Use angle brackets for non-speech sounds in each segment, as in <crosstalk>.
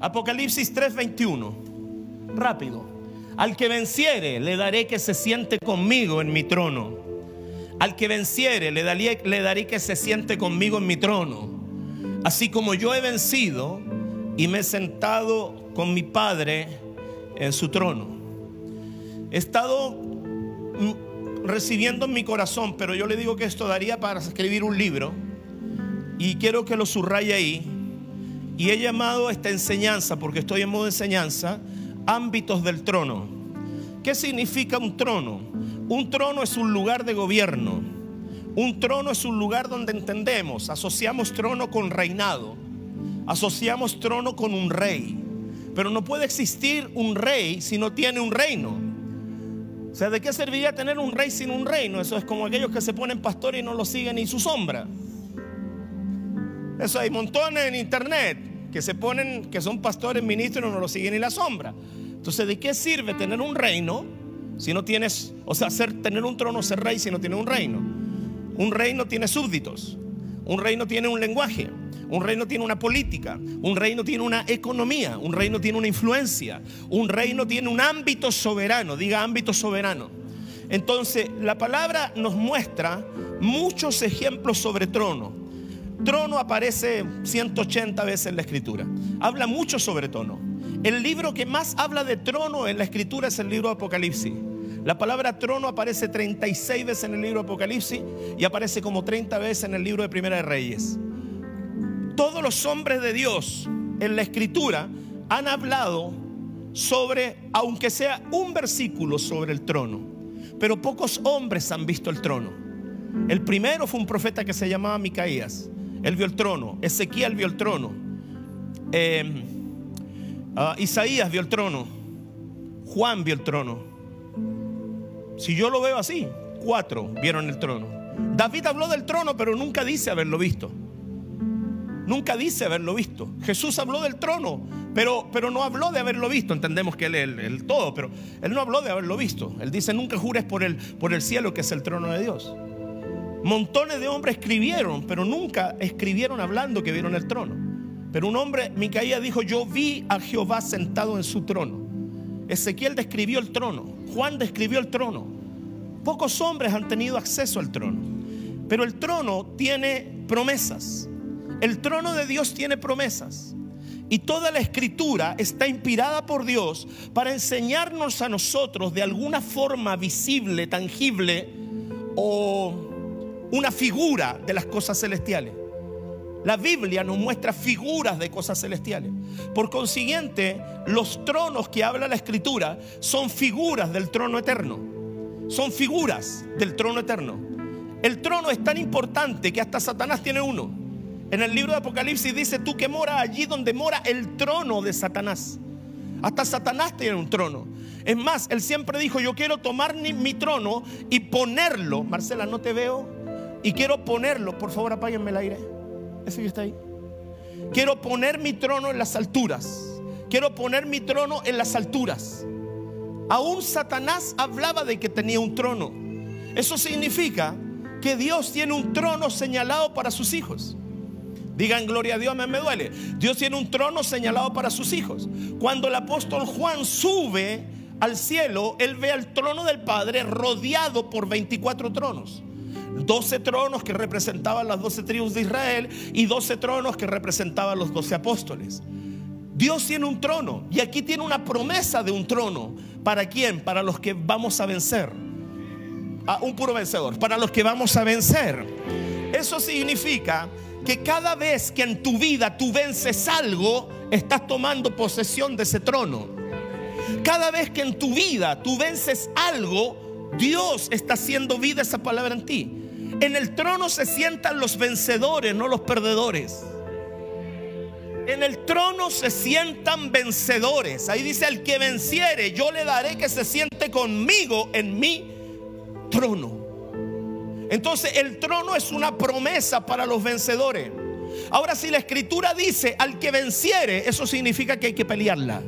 Apocalipsis 3:21. Rápido. Al que venciere le daré que se siente conmigo en mi trono. Al que venciere le daré, le daré que se siente conmigo en mi trono. Así como yo he vencido y me he sentado con mi Padre en su trono. He estado mm, recibiendo en mi corazón, pero yo le digo que esto daría para escribir un libro y quiero que lo subraye ahí. Y he llamado esta enseñanza, porque estoy en modo enseñanza, ámbitos del trono. ¿Qué significa un trono? Un trono es un lugar de gobierno. Un trono es un lugar donde entendemos, asociamos trono con reinado, asociamos trono con un rey. Pero no puede existir un rey si no tiene un reino. O sea, ¿de qué serviría tener un rey sin un reino? Eso es como aquellos que se ponen pastores y no lo siguen ni su sombra. Eso hay montones en internet que se ponen, que son pastores, ministros no lo siguen ni la sombra. Entonces, ¿de qué sirve tener un reino si no tienes, o sea, tener un trono, ser rey si no tienes un reino? Un reino tiene súbditos, un reino tiene un lenguaje, un reino tiene una política, un reino tiene una economía, un reino tiene una influencia, un reino tiene un ámbito soberano, diga ámbito soberano. Entonces, la palabra nos muestra muchos ejemplos sobre trono. Trono aparece 180 veces en la escritura. Habla mucho sobre trono. El libro que más habla de trono en la escritura es el libro de Apocalipsis. La palabra trono aparece 36 veces en el libro de Apocalipsis y aparece como 30 veces en el libro de Primera de Reyes. Todos los hombres de Dios en la escritura han hablado sobre, aunque sea un versículo sobre el trono, pero pocos hombres han visto el trono. El primero fue un profeta que se llamaba Micaías. Él vio el trono. Ezequiel vio el trono. Eh, uh, Isaías vio el trono. Juan vio el trono. Si yo lo veo así, cuatro vieron el trono. David habló del trono, pero nunca dice haberlo visto. Nunca dice haberlo visto. Jesús habló del trono, pero, pero no habló de haberlo visto. Entendemos que él es el, el, todo, pero él no habló de haberlo visto. Él dice, nunca jures por el, por el cielo que es el trono de Dios. Montones de hombres escribieron, pero nunca escribieron hablando que vieron el trono. Pero un hombre, Micaías dijo, yo vi a Jehová sentado en su trono. Ezequiel describió el trono, Juan describió el trono. Pocos hombres han tenido acceso al trono, pero el trono tiene promesas. El trono de Dios tiene promesas. Y toda la escritura está inspirada por Dios para enseñarnos a nosotros de alguna forma visible, tangible o una figura de las cosas celestiales. La Biblia nos muestra figuras de cosas celestiales. Por consiguiente, los tronos que habla la escritura son figuras del trono eterno. Son figuras del trono eterno. El trono es tan importante que hasta Satanás tiene uno. En el libro de Apocalipsis dice, tú que mora allí donde mora el trono de Satanás. Hasta Satanás tiene un trono. Es más, él siempre dijo, yo quiero tomar mi trono y ponerlo. Marcela, no te veo. Y quiero ponerlo. Por favor, apáguenme el aire. Ese que está ahí. Quiero poner mi trono en las alturas. Quiero poner mi trono en las alturas. Aún Satanás hablaba de que tenía un trono. Eso significa que Dios tiene un trono señalado para sus hijos. Digan gloria a Dios, me, me duele. Dios tiene un trono señalado para sus hijos. Cuando el apóstol Juan sube al cielo, él ve al trono del Padre rodeado por 24 tronos. 12 tronos que representaban las 12 tribus de Israel y 12 tronos que representaban los 12 apóstoles. Dios tiene un trono y aquí tiene una promesa de un trono. ¿Para quién? Para los que vamos a vencer. A un puro vencedor. Para los que vamos a vencer. Eso significa que cada vez que en tu vida tú vences algo, estás tomando posesión de ese trono. Cada vez que en tu vida tú vences algo, Dios está haciendo vida esa palabra en ti. En el trono se sientan los vencedores, no los perdedores. En el trono se sientan vencedores. Ahí dice, al que venciere, yo le daré que se siente conmigo en mi trono. Entonces el trono es una promesa para los vencedores. Ahora si la escritura dice al que venciere, eso significa que hay que pelearla.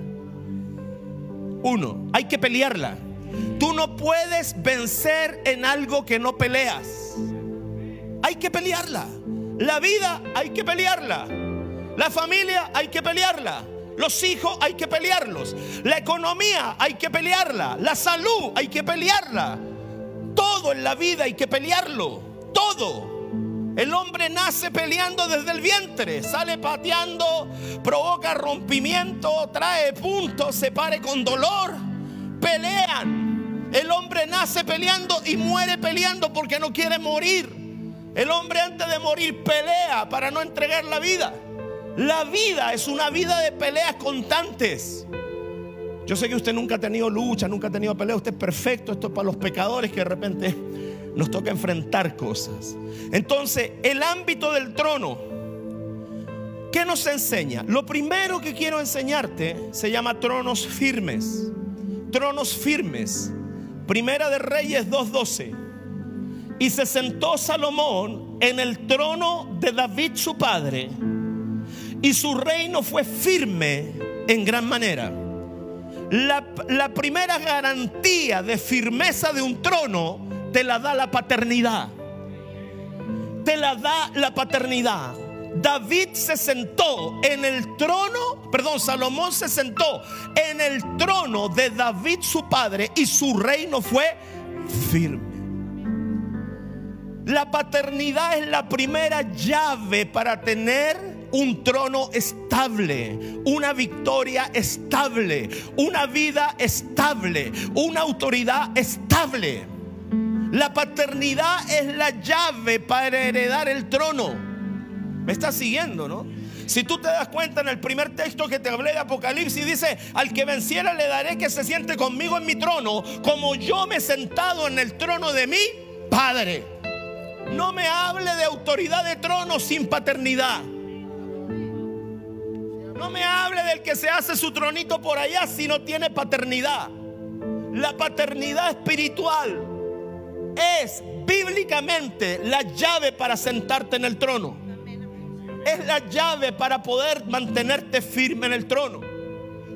Uno, hay que pelearla. Tú no puedes vencer en algo que no peleas. Hay que pelearla. La vida hay que pelearla. La familia hay que pelearla. Los hijos hay que pelearlos. La economía hay que pelearla. La salud hay que pelearla. Todo en la vida hay que pelearlo. Todo. El hombre nace peleando desde el vientre, sale pateando, provoca rompimiento, trae puntos, se pare con dolor. Pelean. El hombre nace peleando y muere peleando porque no quiere morir. El hombre antes de morir pelea para no entregar la vida. La vida es una vida de peleas constantes. Yo sé que usted nunca ha tenido lucha, nunca ha tenido pelea. Usted es perfecto. Esto es para los pecadores que de repente nos toca enfrentar cosas. Entonces, el ámbito del trono, ¿qué nos enseña? Lo primero que quiero enseñarte se llama tronos firmes. Tronos firmes. Primera de Reyes 2.12. Y se sentó Salomón en el trono de David su padre. Y su reino fue firme en gran manera. La, la, primera garantía de firmeza de un trono te la da la paternidad. Te la da la paternidad. David se sentó en el trono, perdón, Salomón se sentó en el trono de David su padre y su reino fue firme. La paternidad es la primera llave para tener un trono estable, una victoria estable, una vida estable, una autoridad estable. La paternidad es la llave para heredar el trono. ¿Me estás siguiendo, no? Si tú te das cuenta en el primer texto que te hablé de Apocalipsis, dice, al que venciera le daré que se siente conmigo en mi trono, como yo me he sentado en el trono de mi Padre. No me hable de autoridad de trono sin paternidad. No me hable del que se hace su tronito por allá si no tiene paternidad. La paternidad espiritual es bíblicamente la llave para sentarte en el trono. Es la llave para poder mantenerte firme en el trono.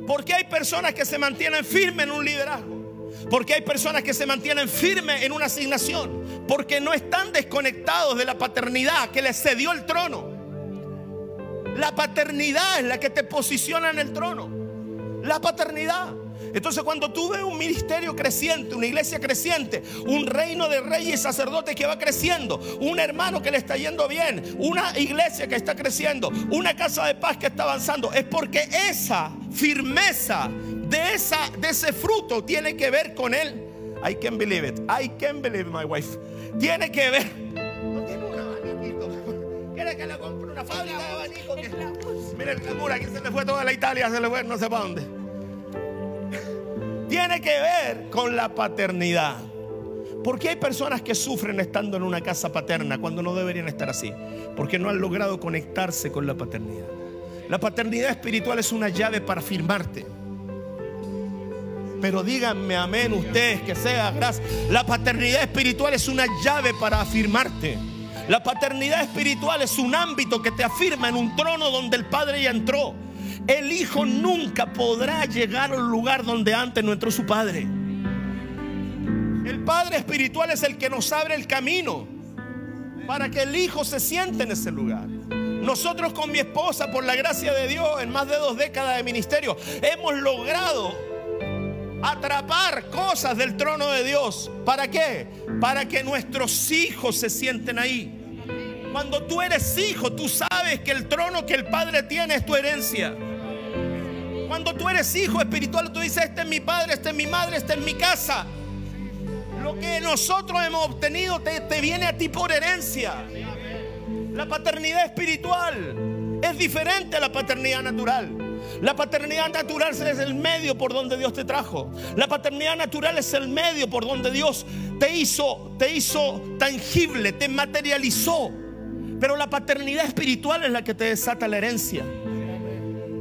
Porque hay personas que se mantienen firmes en un liderazgo. Porque hay personas que se mantienen firmes en una asignación. Porque no están desconectados de la paternidad que les cedió el trono. La paternidad es la que te posiciona en el trono. La paternidad. Entonces cuando tú ves un ministerio creciente, una iglesia creciente, un reino de reyes y sacerdotes que va creciendo, un hermano que le está yendo bien, una iglesia que está creciendo, una casa de paz que está avanzando, es porque esa firmeza de, esa, de ese fruto tiene que ver con él. I can believe it. I can believe my wife. Tiene que ver. No tiene un abaniquito. Quiere que le compre una fábrica de abanico. Mira el clamor, aquí se le fue toda la Italia, se le fue no sé para dónde. Tiene que ver con la paternidad. Porque hay personas que sufren estando en una casa paterna cuando no deberían estar así? Porque no han logrado conectarse con la paternidad. La paternidad espiritual es una llave para firmarte. Pero díganme amén ustedes que sea gracias. La paternidad espiritual es una llave para afirmarte. La paternidad espiritual es un ámbito que te afirma en un trono donde el Padre ya entró. El Hijo nunca podrá llegar al lugar donde antes no entró su Padre. El Padre espiritual es el que nos abre el camino para que el Hijo se siente en ese lugar. Nosotros con mi esposa, por la gracia de Dios, en más de dos décadas de ministerio, hemos logrado atrapar cosas del trono de Dios. ¿Para qué? Para que nuestros hijos se sienten ahí. Cuando tú eres hijo, tú sabes que el trono que el Padre tiene es tu herencia. Cuando tú eres hijo espiritual, tú dices, este es mi padre, este es mi madre, este es mi casa. Lo que nosotros hemos obtenido te, te viene a ti por herencia. La paternidad espiritual es diferente a la paternidad natural. La paternidad natural es el medio por donde Dios te trajo. La paternidad natural es el medio por donde Dios te hizo, te hizo tangible, te materializó. Pero la paternidad espiritual es la que te desata la herencia.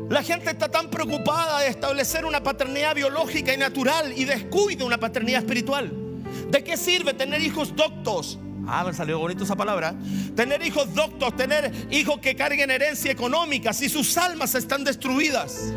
La gente está tan preocupada de establecer una paternidad biológica y natural y descuida una paternidad espiritual. ¿De qué sirve tener hijos doctos? Ah, me salió bonito esa palabra. Tener hijos doctos, tener hijos que carguen herencia económica si sus almas están destruidas.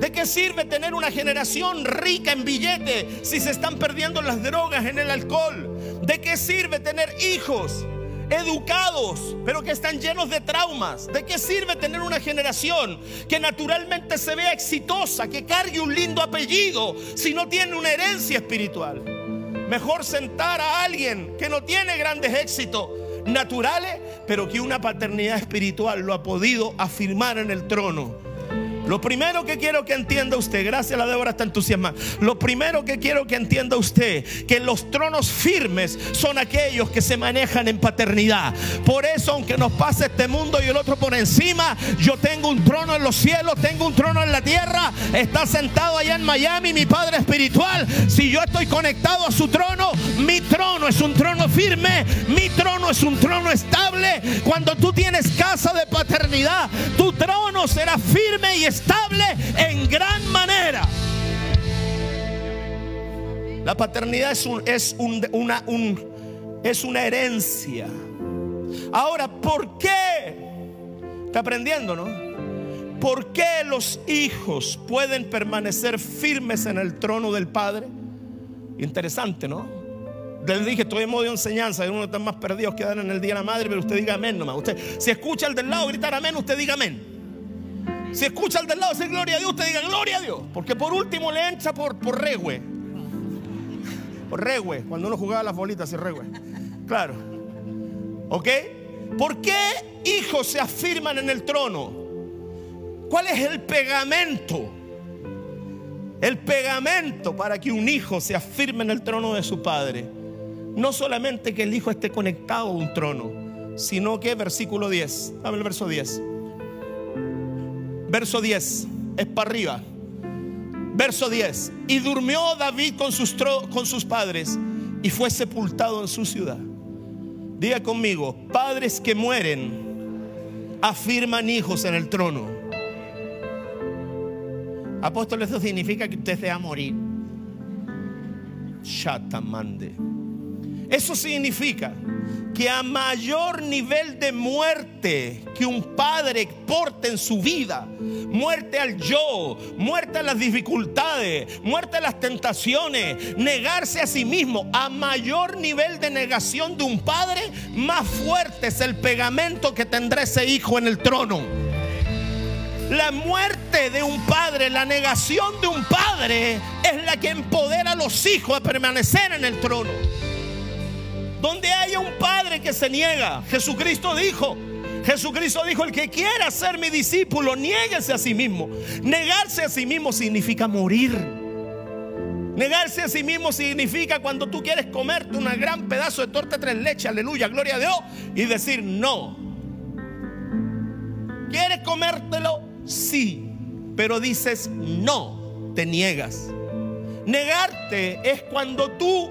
¿De qué sirve tener una generación rica en billete si se están perdiendo las drogas, en el alcohol? ¿De qué sirve tener hijos educados, pero que están llenos de traumas. ¿De qué sirve tener una generación que naturalmente se vea exitosa, que cargue un lindo apellido, si no tiene una herencia espiritual? Mejor sentar a alguien que no tiene grandes éxitos naturales, pero que una paternidad espiritual lo ha podido afirmar en el trono lo primero que quiero que entienda usted, gracias a la Débora está entusiasmada. Lo primero que quiero que entienda usted, que los tronos firmes son aquellos que se manejan en paternidad. Por eso, aunque nos pase este mundo y el otro por encima, yo tengo un trono en los cielos, tengo un trono en la tierra. Está sentado allá en Miami mi Padre espiritual. Si yo estoy conectado a su trono, mi trono es un trono firme, mi trono es un trono estable. Cuando tú tienes casa de paternidad, tu trono será firme y estable en gran manera. La paternidad es, un, es, una, es una herencia. Ahora, ¿por qué? Está aprendiendo, ¿no? ¿Por qué los hijos pueden permanecer firmes en el trono del Padre? Interesante, ¿no? Les dije, estoy en modo de enseñanza. Uno está más perdidos que dan en el día de la madre, pero usted diga amén nomás. Usted, si escucha al del lado gritar amén, usted diga amén. Si escucha al del lado decir gloria a Dios, usted diga gloria a Dios. Porque por último le entra por, por regue. Por regue. Cuando uno jugaba las bolitas y regue. Claro. ¿Ok? ¿Por qué hijos se afirman en el trono? ¿Cuál es el pegamento? El pegamento para que un hijo se afirme en el trono de su padre. No solamente que el hijo esté conectado a un trono, sino que versículo 10. Dame el verso 10. Verso 10, es para arriba. Verso 10. Y durmió David con sus, con sus padres y fue sepultado en su ciudad. Diga conmigo, padres que mueren afirman hijos en el trono. Apóstol, eso significa que usted se va a morir. Shatamande. Eso significa que a mayor nivel de muerte que un padre porte en su vida, muerte al yo, muerte a las dificultades, muerte a las tentaciones, negarse a sí mismo, a mayor nivel de negación de un padre, más fuerte es el pegamento que tendrá ese hijo en el trono. La muerte de un padre, la negación de un padre es la que empodera a los hijos a permanecer en el trono. Donde haya un padre que se niega, Jesucristo dijo, Jesucristo dijo, el que quiera ser mi discípulo, niéguese a sí mismo. Negarse a sí mismo significa morir. Negarse a sí mismo significa cuando tú quieres comerte un gran pedazo de torta tres leches, aleluya, gloria a Dios, y decir no. ¿Quieres comértelo? Sí, pero dices no, te niegas. Negarte es cuando tú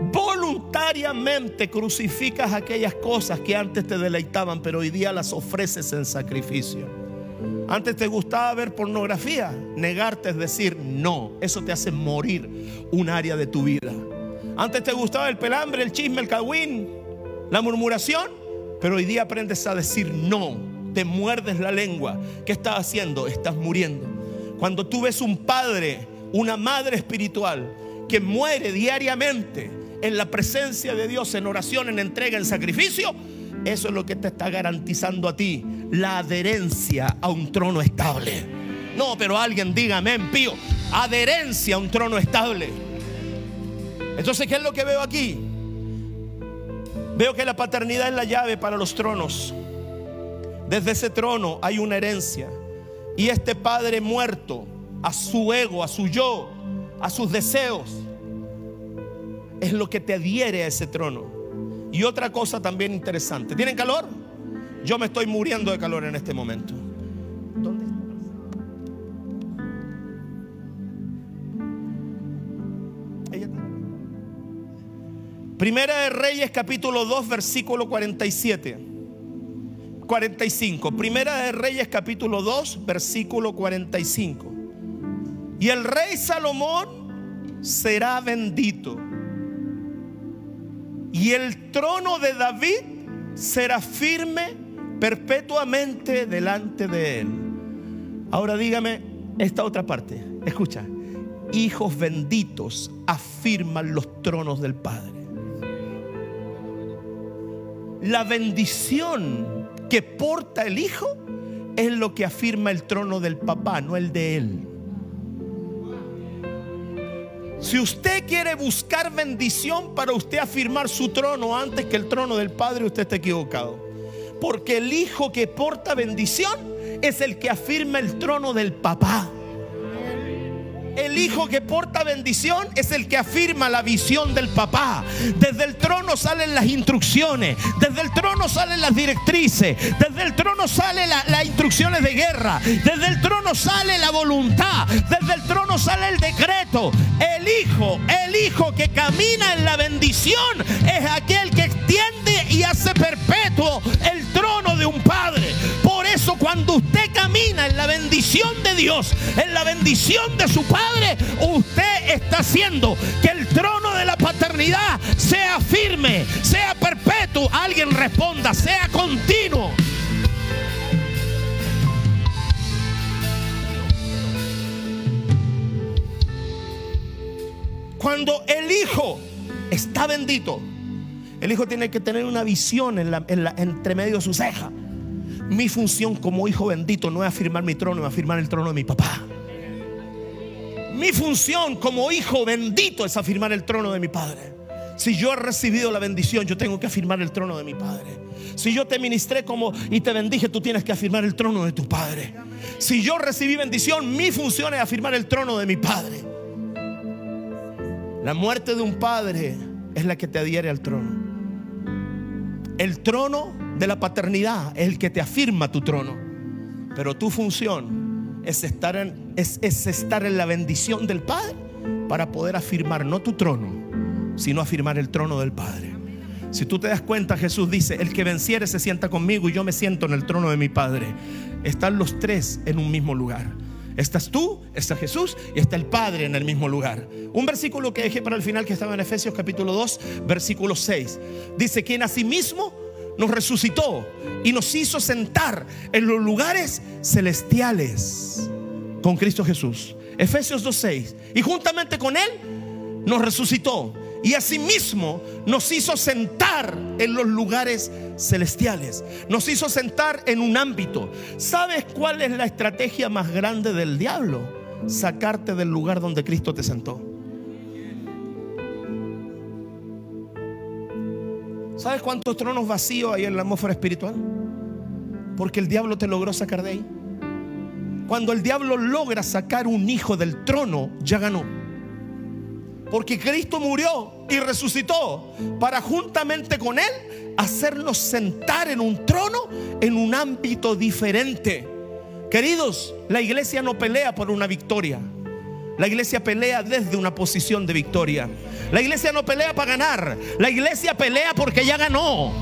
voluntariamente crucificas aquellas cosas que antes te deleitaban, pero hoy día las ofreces en sacrificio. Antes te gustaba ver pornografía, negarte es decir no, eso te hace morir un área de tu vida. Antes te gustaba el pelambre, el chisme, el cagüín, la murmuración, pero hoy día aprendes a decir no, te muerdes la lengua. ¿Qué estás haciendo? Estás muriendo. Cuando tú ves un padre, una madre espiritual que muere diariamente, en la presencia de Dios, en oración, en entrega, en sacrificio, eso es lo que te está garantizando a ti la adherencia a un trono estable. No, pero alguien diga amén, pío. Adherencia a un trono estable. Entonces, ¿qué es lo que veo aquí? Veo que la paternidad es la llave para los tronos. Desde ese trono hay una herencia. Y este padre muerto a su ego, a su yo, a sus deseos, es lo que te adhiere a ese trono. Y otra cosa también interesante. ¿Tienen calor? Yo me estoy muriendo de calor en este momento. ¿Dónde Primera de Reyes capítulo 2 versículo 47. 45. Primera de Reyes capítulo 2 versículo 45. Y el rey Salomón será bendito y el trono de David será firme perpetuamente delante de él. Ahora dígame esta otra parte. Escucha. Hijos benditos afirman los tronos del Padre. la bendición que porta el hijo es lo que afirma el trono del papá, no el de él. Si usted quiere buscar bendición para usted afirmar su trono antes que el trono del Padre, usted está equivocado. Porque el hijo que porta bendición es el que afirma el trono del papá. El hijo que porta bendición es el que afirma la visión del papá. Desde el trono salen las instrucciones, desde el trono salen las directrices, desde el trono salen las instrucciones de guerra, desde el trono sale la voluntad, desde el trono sale el decreto. El hijo, el hijo que camina en la bendición es aquel que extiende y hace perpetuo el trono de un padre. Por eso cuando usted camina en la bendición de Dios, en la bendición de su padre, Usted está haciendo que el trono de la paternidad sea firme, sea perpetuo. Alguien responda, sea continuo. Cuando el Hijo está bendito, el Hijo tiene que tener una visión en la, entre medio de su ceja. Mi función como hijo bendito no es afirmar mi trono, es afirmar el trono de mi papá. Mi función como hijo bendito es afirmar el trono de mi Padre. Si yo he recibido la bendición, yo tengo que afirmar el trono de mi Padre. Si yo te ministré como y te bendije, tú tienes que afirmar el trono de tu Padre. Si yo recibí bendición, mi función es afirmar el trono de mi Padre. La muerte de un padre es la que te adhiere al trono. El trono de la paternidad es el que te afirma tu trono. Pero tu función es estar en, es, estar en la bendición del Padre para poder afirmar no tu trono, sino afirmar el trono del Padre. Si tú te das cuenta, Jesús dice, el que venciere se sienta conmigo y yo me siento en el trono de mi Padre. Están los tres en un mismo lugar. Estás tú, está Jesús y está el Padre en el mismo lugar. Un versículo que dejé para el final que estaba en Efesios capítulo 2, versículo 6. Dice, quien asimismo nos resucitó y nos hizo sentar en los lugares celestiales con Cristo Jesús. Efesios 2.6. Y juntamente con Él nos resucitó y asimismo nos hizo sentar en los lugares celestiales. Nos hizo sentar en un ámbito. ¿Sabes cuál es la estrategia más grande del diablo? Sacarte del lugar donde Cristo te sentó. ¿Sabes cuántos tronos vacíos hay en la atmósfera espiritual? Porque el diablo te logró sacar de ahí. Cuando el diablo logra sacar un hijo del trono, ya ganó. Porque Cristo murió y resucitó para juntamente con Él hacernos sentar en un trono en un ámbito diferente. Queridos, la iglesia no pelea por una victoria. La iglesia pelea desde una posición de victoria. La iglesia no pelea para ganar. La iglesia pelea porque ya ganó.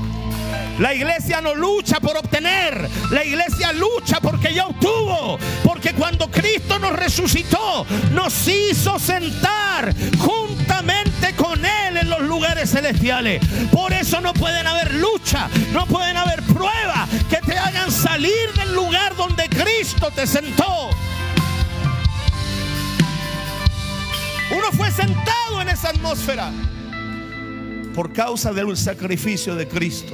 La iglesia no lucha por obtener. La iglesia lucha porque ya obtuvo. Porque cuando Cristo nos resucitó, nos hizo sentar juntamente con Él en los lugares celestiales. Por eso no pueden haber lucha, no pueden haber pruebas que te hagan salir del lugar donde Cristo te sentó. Uno fue sentado en esa atmósfera por causa del sacrificio de Cristo.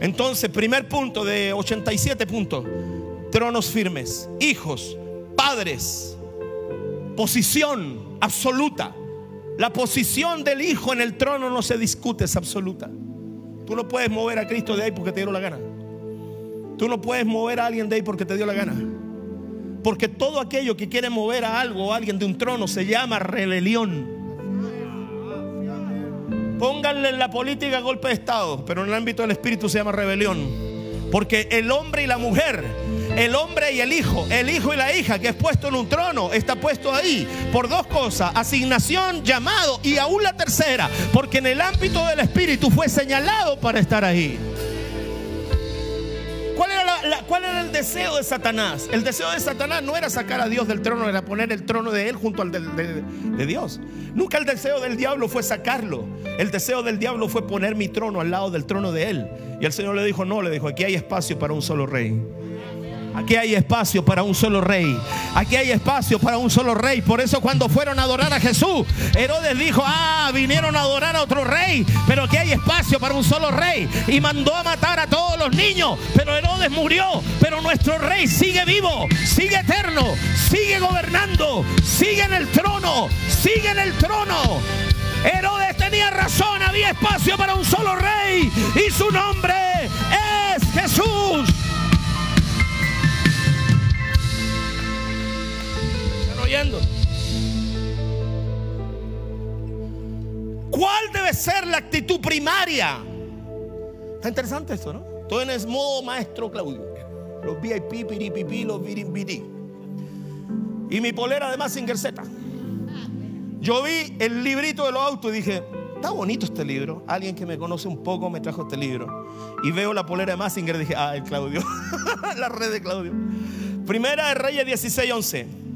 Entonces, primer punto de 87 puntos. Tronos firmes, hijos, padres, posición absoluta. La posición del hijo en el trono no se discute, es absoluta. Tú no puedes mover a Cristo de ahí porque te dio la gana. Tú no puedes mover a alguien de ahí porque te dio la gana. Porque todo aquello que quiere mover a algo o a alguien de un trono se llama rebelión. Pónganle en la política golpe de Estado, pero en el ámbito del espíritu se llama rebelión. Porque el hombre y la mujer, el hombre y el hijo, el hijo y la hija que es puesto en un trono, está puesto ahí por dos cosas, asignación, llamado y aún la tercera, porque en el ámbito del espíritu fue señalado para estar ahí. ¿Cuál era, el deseo de Satanás? El deseo de Satanás no era sacar a Dios del trono, era poner el trono de él junto al de, de Dios. Nunca el deseo del diablo fue sacarlo. El deseo del diablo fue poner mi trono al lado del trono de él. Y el Señor le dijo, no, le dijo, aquí hay espacio para un solo rey. Aquí hay espacio para un solo rey. Aquí hay espacio para un solo rey. Por eso cuando fueron a adorar a Jesús, Herodes dijo, ah, vinieron a adorar a otro rey. Pero aquí hay espacio para un solo rey. Y mandó a matar a todos los niños. Pero Herodes murió. Pero nuestro rey sigue vivo, sigue eterno, sigue gobernando, sigue en el trono, sigue en el trono. Herodes tenía razón, había espacio para un solo rey. Y su nombre es Jesús. ¿Cuál debe ser la actitud primaria? Está interesante esto, ¿no? Todo en el modo maestro Claudio. Los VIP, piripipi, los virin Y mi polera de Massinger Z. Yo vi el librito de los autos y dije, está bonito este libro. Alguien que me conoce un poco me trajo este libro. Y veo la polera de Massinger y dije, ah, el Claudio. <laughs> la red de Claudio. Primera de Reyes 16, 11.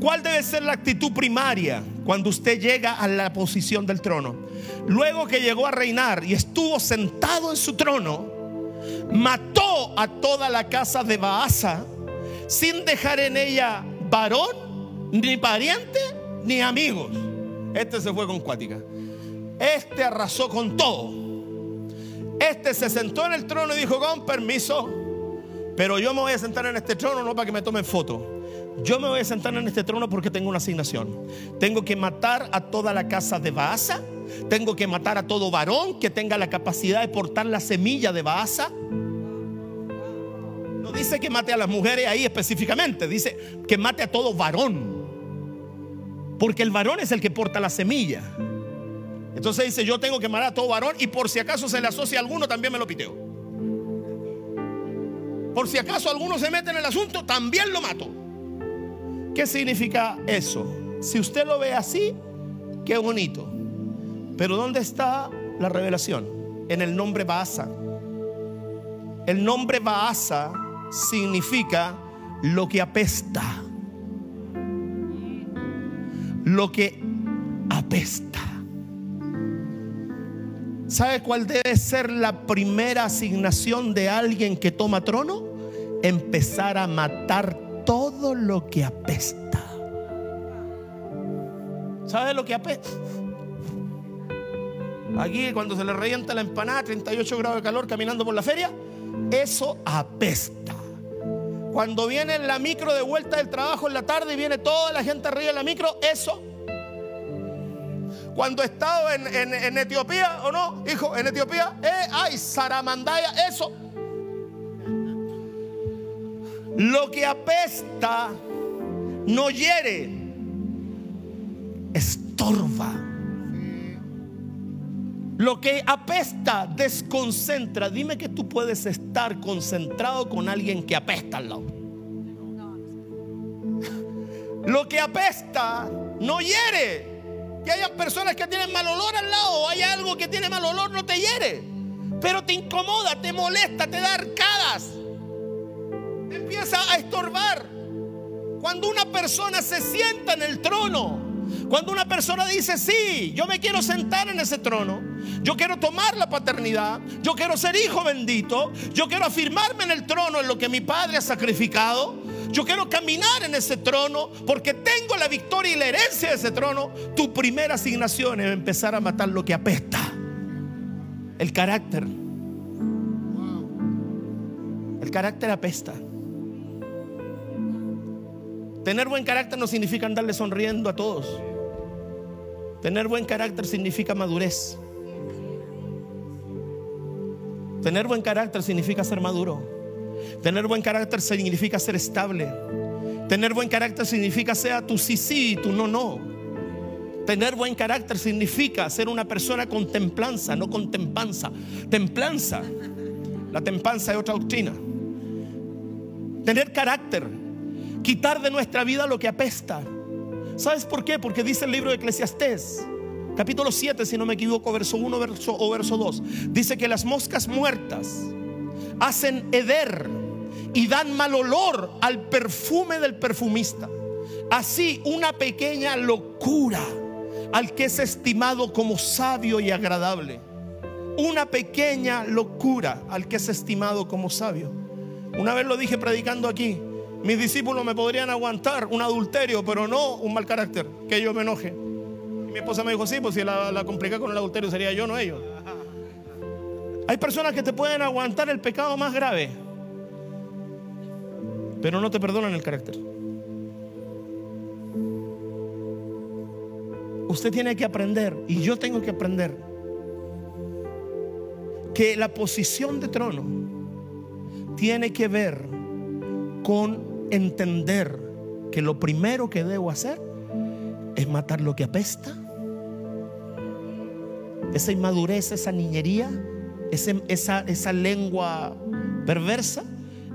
¿Cuál debe ser la actitud primaria cuando usted llega a la posición del trono? Luego que llegó a reinar y estuvo sentado en su trono, mató a toda la casa de Baasa sin dejar en ella varón, ni pariente, ni amigos. Este se fue con cuática. Este arrasó con todo. Este se sentó en el trono y dijo, con permiso, pero yo me voy a sentar en este trono no para que me tomen foto yo me voy a sentar en este trono porque tengo una asignación. Tengo que matar a toda la casa de Baasa. Tengo que matar a todo varón que tenga la capacidad de portar la semilla de Baasa. No dice que mate a las mujeres ahí específicamente, dice que mate a todo varón. Porque el varón es el que porta la semilla. Entonces dice, yo tengo que matar a todo varón y por si acaso se le asocia a alguno, también me lo piteo. Por si acaso alguno se mete en el asunto, también lo mato. ¿Qué significa eso? Si usted lo ve así, qué bonito. Pero ¿dónde está la revelación? En el nombre Baasa. El nombre Baasa significa lo que apesta. Lo que apesta. ¿Sabe cuál debe ser la primera asignación de alguien que toma trono? Empezar a matar todo lo que apesta. ¿Sabe lo que apesta? Aquí cuando se le revienta la empanada, 38 grados de calor caminando por la feria, eso apesta. Cuando viene la micro de vuelta del trabajo en la tarde y viene toda la gente arriba en la micro, eso. Cuando he estado en, Etiopía, ¿o no? Hijo, en Etiopía, eh, ay, Saramandaya, eso lo que apesta no hiere, estorba. Lo que apesta desconcentra. Dime que tú puedes estar concentrado con alguien que apesta al lado. Lo que apesta no hiere. Que haya personas que tienen mal olor al lado, o hay algo que tiene mal olor, no te hiere. Pero te incomoda, te molesta, te da arcadas empieza a estorbar. Cuando una persona se sienta en el trono, cuando una persona dice, sí, yo me quiero sentar en ese trono, yo quiero tomar la paternidad, yo quiero ser hijo bendito, yo quiero afirmarme en el trono en lo que mi padre ha sacrificado, yo quiero caminar en ese trono porque tengo la victoria y la herencia de ese trono, tu primera asignación es empezar a matar lo que apesta, el carácter. El carácter apesta. Tener buen carácter no significa andarle sonriendo a todos. Tener buen carácter significa madurez. Tener buen carácter significa ser maduro. Tener buen carácter significa ser estable. Tener buen carácter significa ser tu sí sí y tu no no. Tener buen carácter significa ser una persona con templanza, no con tempanza. Templanza. La templanza es otra doctrina. Tener carácter quitar de nuestra vida lo que apesta. ¿Sabes por qué? Porque dice el libro de Eclesiastés, capítulo 7, si no me equivoco, verso 1 verso, o verso 2. Dice que las moscas muertas hacen heder y dan mal olor al perfume del perfumista. Así una pequeña locura al que es estimado como sabio y agradable. Una pequeña locura al que es estimado como sabio. Una vez lo dije predicando aquí. Mis discípulos me podrían aguantar un adulterio, pero no un mal carácter, que yo me enoje. Y mi esposa me dijo, sí, pues si la, la complica con el adulterio sería yo, no ellos. Hay personas que te pueden aguantar el pecado más grave, pero no te perdonan el carácter. Usted tiene que aprender, y yo tengo que aprender, que la posición de trono tiene que ver con entender que lo primero que debo hacer es matar lo que apesta. Esa inmadurez, esa niñería, esa, esa lengua perversa,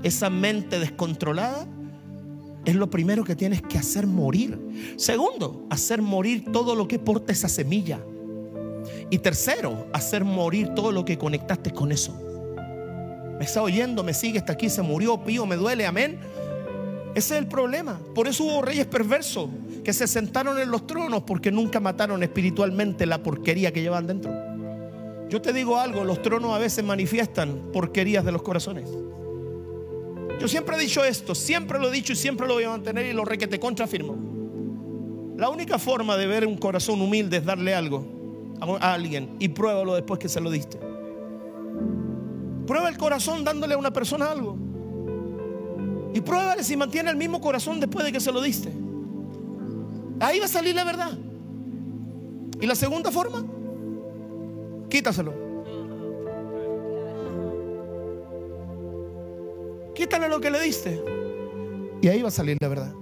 esa mente descontrolada, es lo primero que tienes que hacer morir. Segundo, hacer morir todo lo que porta esa semilla. Y tercero, hacer morir todo lo que conectaste con eso. Me está oyendo, me sigue, está aquí, se murió, pío, me duele, amén. Ese es el problema. Por eso hubo reyes perversos que se sentaron en los tronos porque nunca mataron espiritualmente la porquería que llevan dentro. Yo te digo algo, los tronos a veces manifiestan porquerías de los corazones. Yo siempre he dicho esto, siempre lo he dicho y siempre lo voy a mantener y lo re que te contrafirmo. La única forma de ver un corazón humilde es darle algo a alguien y pruébalo después que se lo diste. Prueba el corazón dándole a una persona algo. Y pruébale si mantiene el mismo corazón después de que se lo diste. Ahí va a salir la verdad. Y la segunda forma, quítaselo. Quítale lo que le diste. Y ahí va a salir la verdad.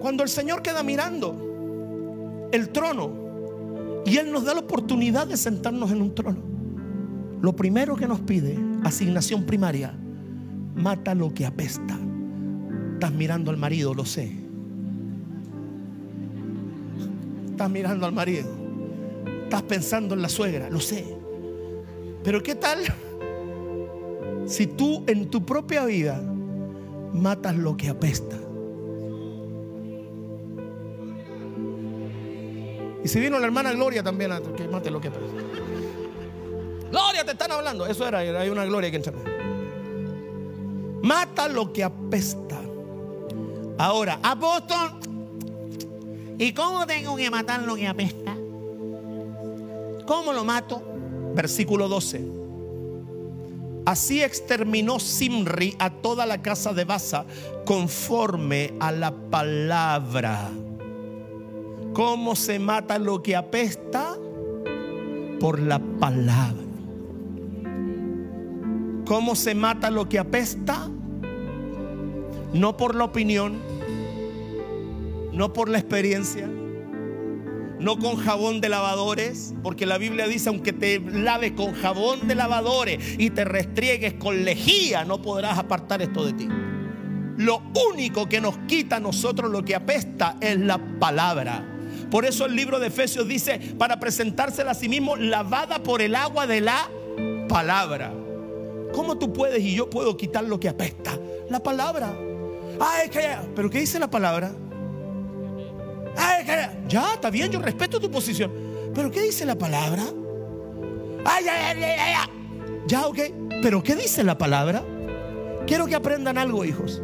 Cuando el Señor queda mirando el trono y Él nos da la oportunidad de sentarnos en un trono. Lo primero que nos pide, asignación primaria, mata lo que apesta. Estás mirando al marido, lo sé. Estás mirando al marido. Estás pensando en la suegra, lo sé. Pero ¿qué tal si tú en tu propia vida matas lo que apesta? Y si vino la hermana Gloria también, que mate lo que apesta. Te están hablando. Eso era, hay una gloria que entrar. Mata lo que apesta. Ahora, apóstol, ¿y cómo tengo que matar lo que apesta? ¿Cómo lo mato? Versículo 12. Así exterminó Simri a toda la casa de Baza conforme a la palabra. ¿Cómo se mata lo que apesta? Por la palabra. ¿Cómo se mata lo que apesta? No por la opinión, no por la experiencia, no con jabón de lavadores, porque la Biblia dice, aunque te laves con jabón de lavadores y te restriegues con lejía, no podrás apartar esto de ti. Lo único que nos quita a nosotros lo que apesta es la palabra. Por eso el libro de Efesios dice, para presentársela a sí mismo, lavada por el agua de la palabra. ¿Cómo tú puedes y yo puedo quitar lo que apesta? La palabra. Ay, que, pero ¿qué dice la palabra? Ay, que, ya, está bien, yo respeto tu posición. Pero ¿qué dice la palabra? Ay, ay, ay, ay, ay. Ya, ok. Pero ¿qué dice la palabra? Quiero que aprendan algo, hijos.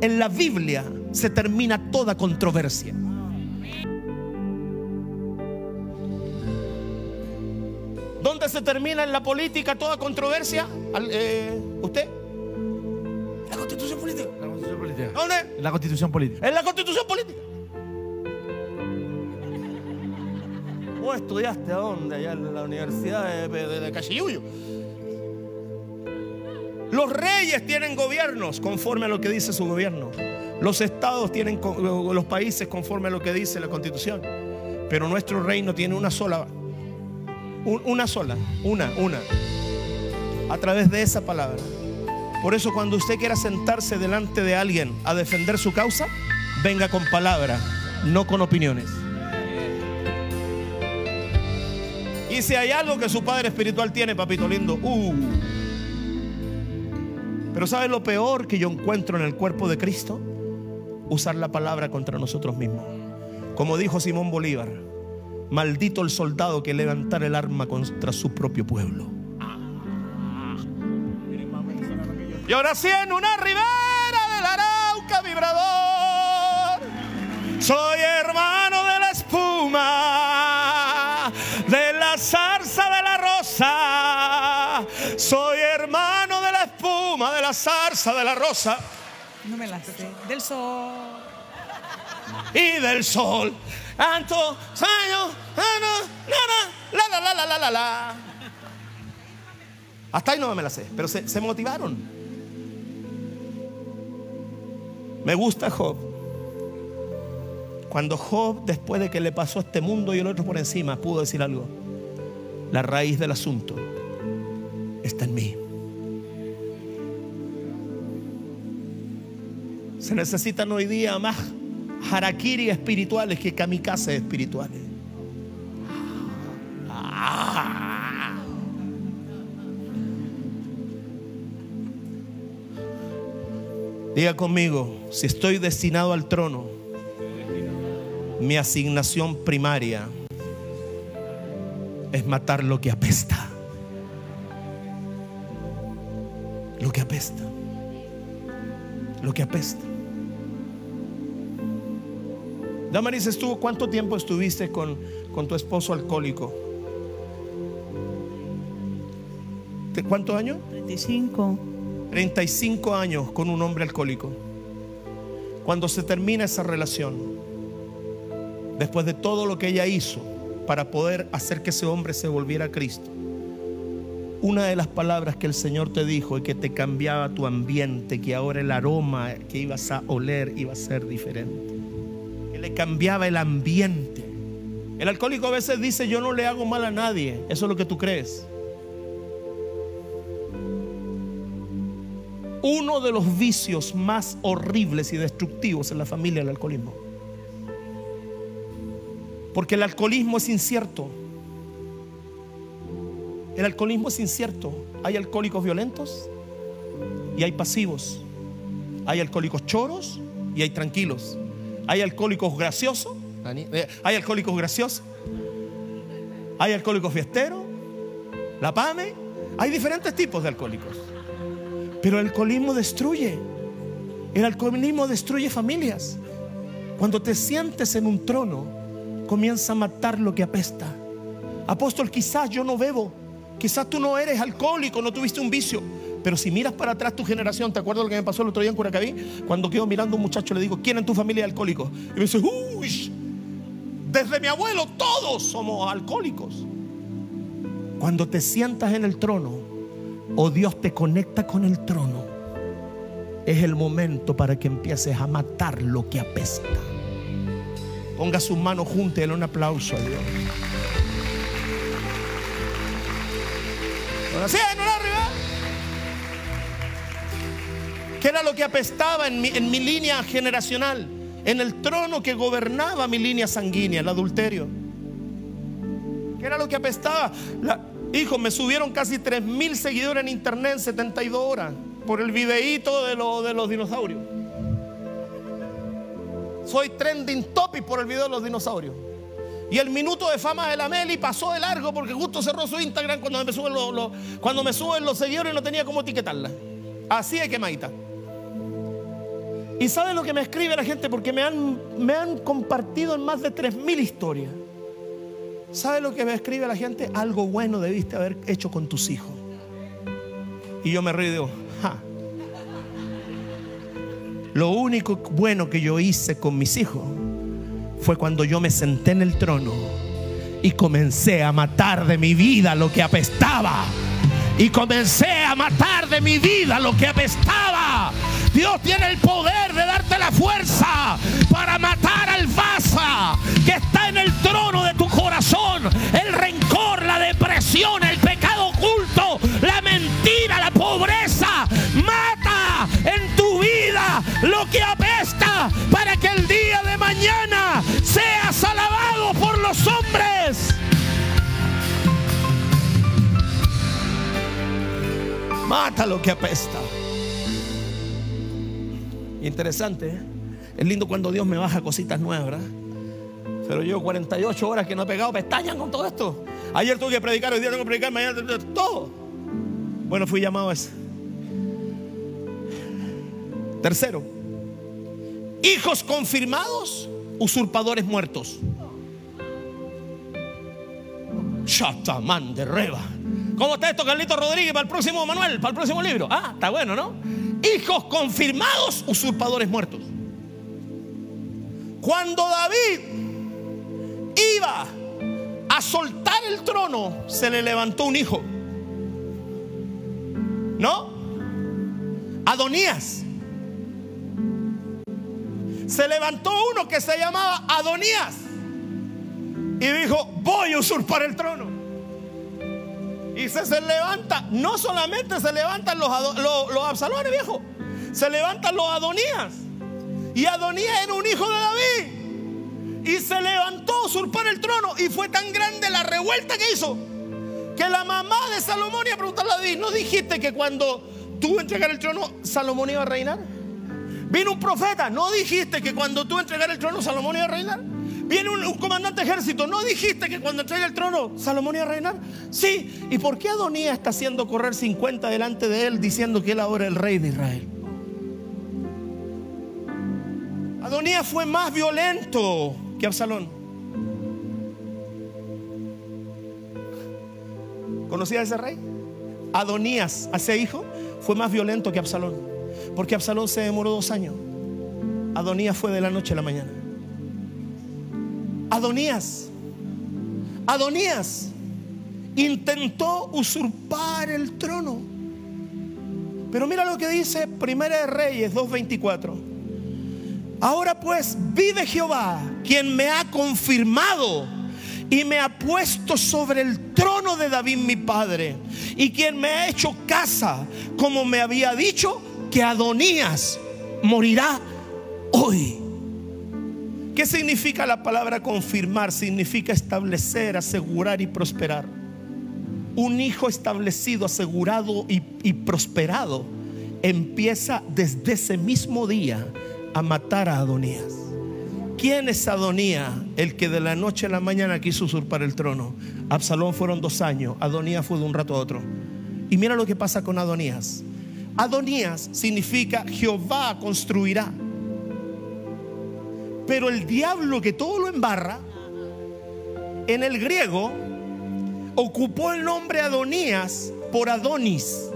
En la Biblia se termina toda controversia. ¿Dónde se termina en la política toda controversia? Eh, ¿Usted? La constitución política. La constitución política. ¿Dónde? La constitución política. En la constitución política. ¿Vos estudiaste a dónde? Allá en la Universidad de, de, de Cachiyuyo. Los reyes tienen gobiernos conforme a lo que dice su gobierno. Los estados tienen los países conforme a lo que dice la constitución. Pero nuestro reino tiene una sola una sola, una, una. A través de esa palabra. Por eso cuando usted quiera sentarse delante de alguien a defender su causa, venga con palabra, no con opiniones. Y si hay algo que su padre espiritual tiene, papito lindo, uh. Pero ¿sabe lo peor que yo encuentro en el cuerpo de Cristo? Usar la palabra contra nosotros mismos. Como dijo Simón Bolívar, Maldito el soldado que levantara el arma contra su propio pueblo. Y ahora sí, en una ribera del Arauca vibrador, soy hermano de la espuma, de la zarza de la rosa, soy hermano de la espuma, de la zarza de la rosa. No me la del sol. Y del sol. Anto, años, la, la, la, la, la, la, la. Hasta ahí no me la sé, pero se, se motivaron. Me gusta Job. Cuando Job, después de que le pasó este mundo y el otro por encima, pudo decir algo. La raíz del asunto está en mí. Se necesitan hoy día más harakiri espirituales que kamikaze espirituales. Ah. Diga conmigo, si estoy destinado al trono, mi asignación primaria es matar lo que apesta. Lo que apesta. Lo que apesta. Damaris, estuvo, ¿cuánto tiempo estuviste con, con tu esposo alcohólico? ¿De ¿Cuántos años? 35. 35 años con un hombre alcohólico. Cuando se termina esa relación, después de todo lo que ella hizo para poder hacer que ese hombre se volviera a Cristo, una de las palabras que el Señor te dijo y que te cambiaba tu ambiente, que ahora el aroma que ibas a oler iba a ser diferente. Cambiaba el ambiente. El alcohólico a veces dice, yo no le hago mal a nadie. Eso es lo que tú crees. Uno de los vicios más horribles y destructivos en la familia es el alcoholismo. Porque el alcoholismo es incierto. El alcoholismo es incierto. Hay alcohólicos violentos y hay pasivos. Hay alcohólicos choros y hay tranquilos. Hay alcohólicos graciosos. eh, Hay alcohólicos graciosos. Hay alcohólicos fiesteros. La PAME. Hay diferentes tipos de alcohólicos. Pero el alcoholismo destruye. El alcoholismo destruye familias. Cuando te sientes en un trono, comienza a matar lo que apesta. Apóstol, quizás yo no bebo. Quizás tú no eres alcohólico, no tuviste un vicio. Pero si miras para atrás tu generación, ¿te acuerdas lo que me pasó el otro día en Curacaví? Cuando quedo mirando a un muchacho, le digo, ¿quién en tu familia es alcohólico? Y me dice, uy, desde mi abuelo todos somos alcohólicos. Cuando te sientas en el trono, o Dios te conecta con el trono, es el momento para que empieces a matar lo que apesta. Ponga sus manos juntas y un aplauso a Dios. Ahora sí, ¿Qué era lo que apestaba en mi, línea generacional? En el trono que gobernaba mi línea sanguínea, el adulterio. ¿Qué era lo que apestaba? La- hijo, me subieron casi 3 mil seguidores en internet en 72 horas por el videíto de, lo- de los dinosaurios. Soy trending topic por el video de los dinosaurios. Y el minuto de fama de la Meli pasó de largo porque justo cerró su Instagram cuando me suben los, los- cuando me suben los seguidores y no tenía cómo etiquetarla. Así de quemadita. ¿Y sabe lo que me escribe la gente? Porque me han, me han compartido en más de 3.000 historias. ¿Sabe lo que me escribe la gente? Algo bueno debiste haber hecho con tus hijos. Y yo me río y digo, ja. Lo único bueno que yo hice con mis hijos fue cuando yo me senté en el trono y comencé a matar de mi vida lo que apestaba. Y comencé a matar de mi vida lo que apestaba. Dios tiene el poder de darte la fuerza para matar al Vasa que está en el trono de tu corazón. El rencor, la depresión, el pecado oculto, la mentira, la pobreza. Mata en tu vida lo que apesta para que el día de mañana seas alabado por los hombres. Mata lo que apesta. Interesante, ¿eh? Es lindo cuando Dios me baja cositas nuevas, ¿verdad? Pero yo 48 horas que no he pegado pestañas con todo esto. Ayer tuve que predicar, hoy día tengo que predicar, mañana todo. Bueno, fui llamado a eso. Tercero, hijos confirmados, usurpadores muertos. Chatamán de reba. ¿Cómo está esto, Carlito Rodríguez, para el próximo Manuel, para el próximo libro? Ah, está bueno, ¿no? Hijos confirmados, usurpadores muertos. Cuando David iba a soltar el trono, se le levantó un hijo. ¿No? Adonías. Se levantó uno que se llamaba Adonías. Y dijo, voy a usurpar el trono. Y se, se levanta, no solamente se levantan los, los, los Absalones, viejo, se levantan los Adonías. Y Adonías era un hijo de David. Y se levantó a usurpar el trono. Y fue tan grande la revuelta que hizo. Que la mamá de Salomón iba a preguntarle a David, ¿no dijiste que cuando tú entregar el trono, Salomón iba a reinar? Vino un profeta, ¿no dijiste que cuando tú entregar el trono, Salomón iba a reinar? Viene un, comandante de ejército, ¿no dijiste que cuando entregue el trono, Salomón iba a reinar? Sí, ¿y por qué Adonías está haciendo correr 50 delante de él diciendo que él ahora es el rey de Israel? Adonías fue más violento que Absalón. ¿Conocía a ese rey? Adonías, a ese hijo, fue más violento que Absalón. Porque Absalón se demoró dos años. Adonías fue de la noche a la mañana. Adonías, Adonías intentó usurpar el trono. Pero mira lo que dice Primera de Reyes 2.24. Ahora pues vive Jehová, quien me ha confirmado y me ha puesto sobre el trono de David mi padre, y quien me ha hecho casa, como me había dicho, que Adonías morirá hoy. ¿Qué significa la palabra confirmar? Significa establecer, asegurar y prosperar. Un hijo establecido, asegurado y, prosperado empieza desde ese mismo día a matar a Adonías. ¿Quién es Adonías? El que de la noche a la mañana quiso usurpar el trono. Absalón fueron dos años, Adonías fue de un rato a otro. Y mira lo que pasa con Adonías. Adonías significa Jehová construirá. Pero el diablo que todo lo embarra, en el griego, ocupó el nombre Adonías por Adonis.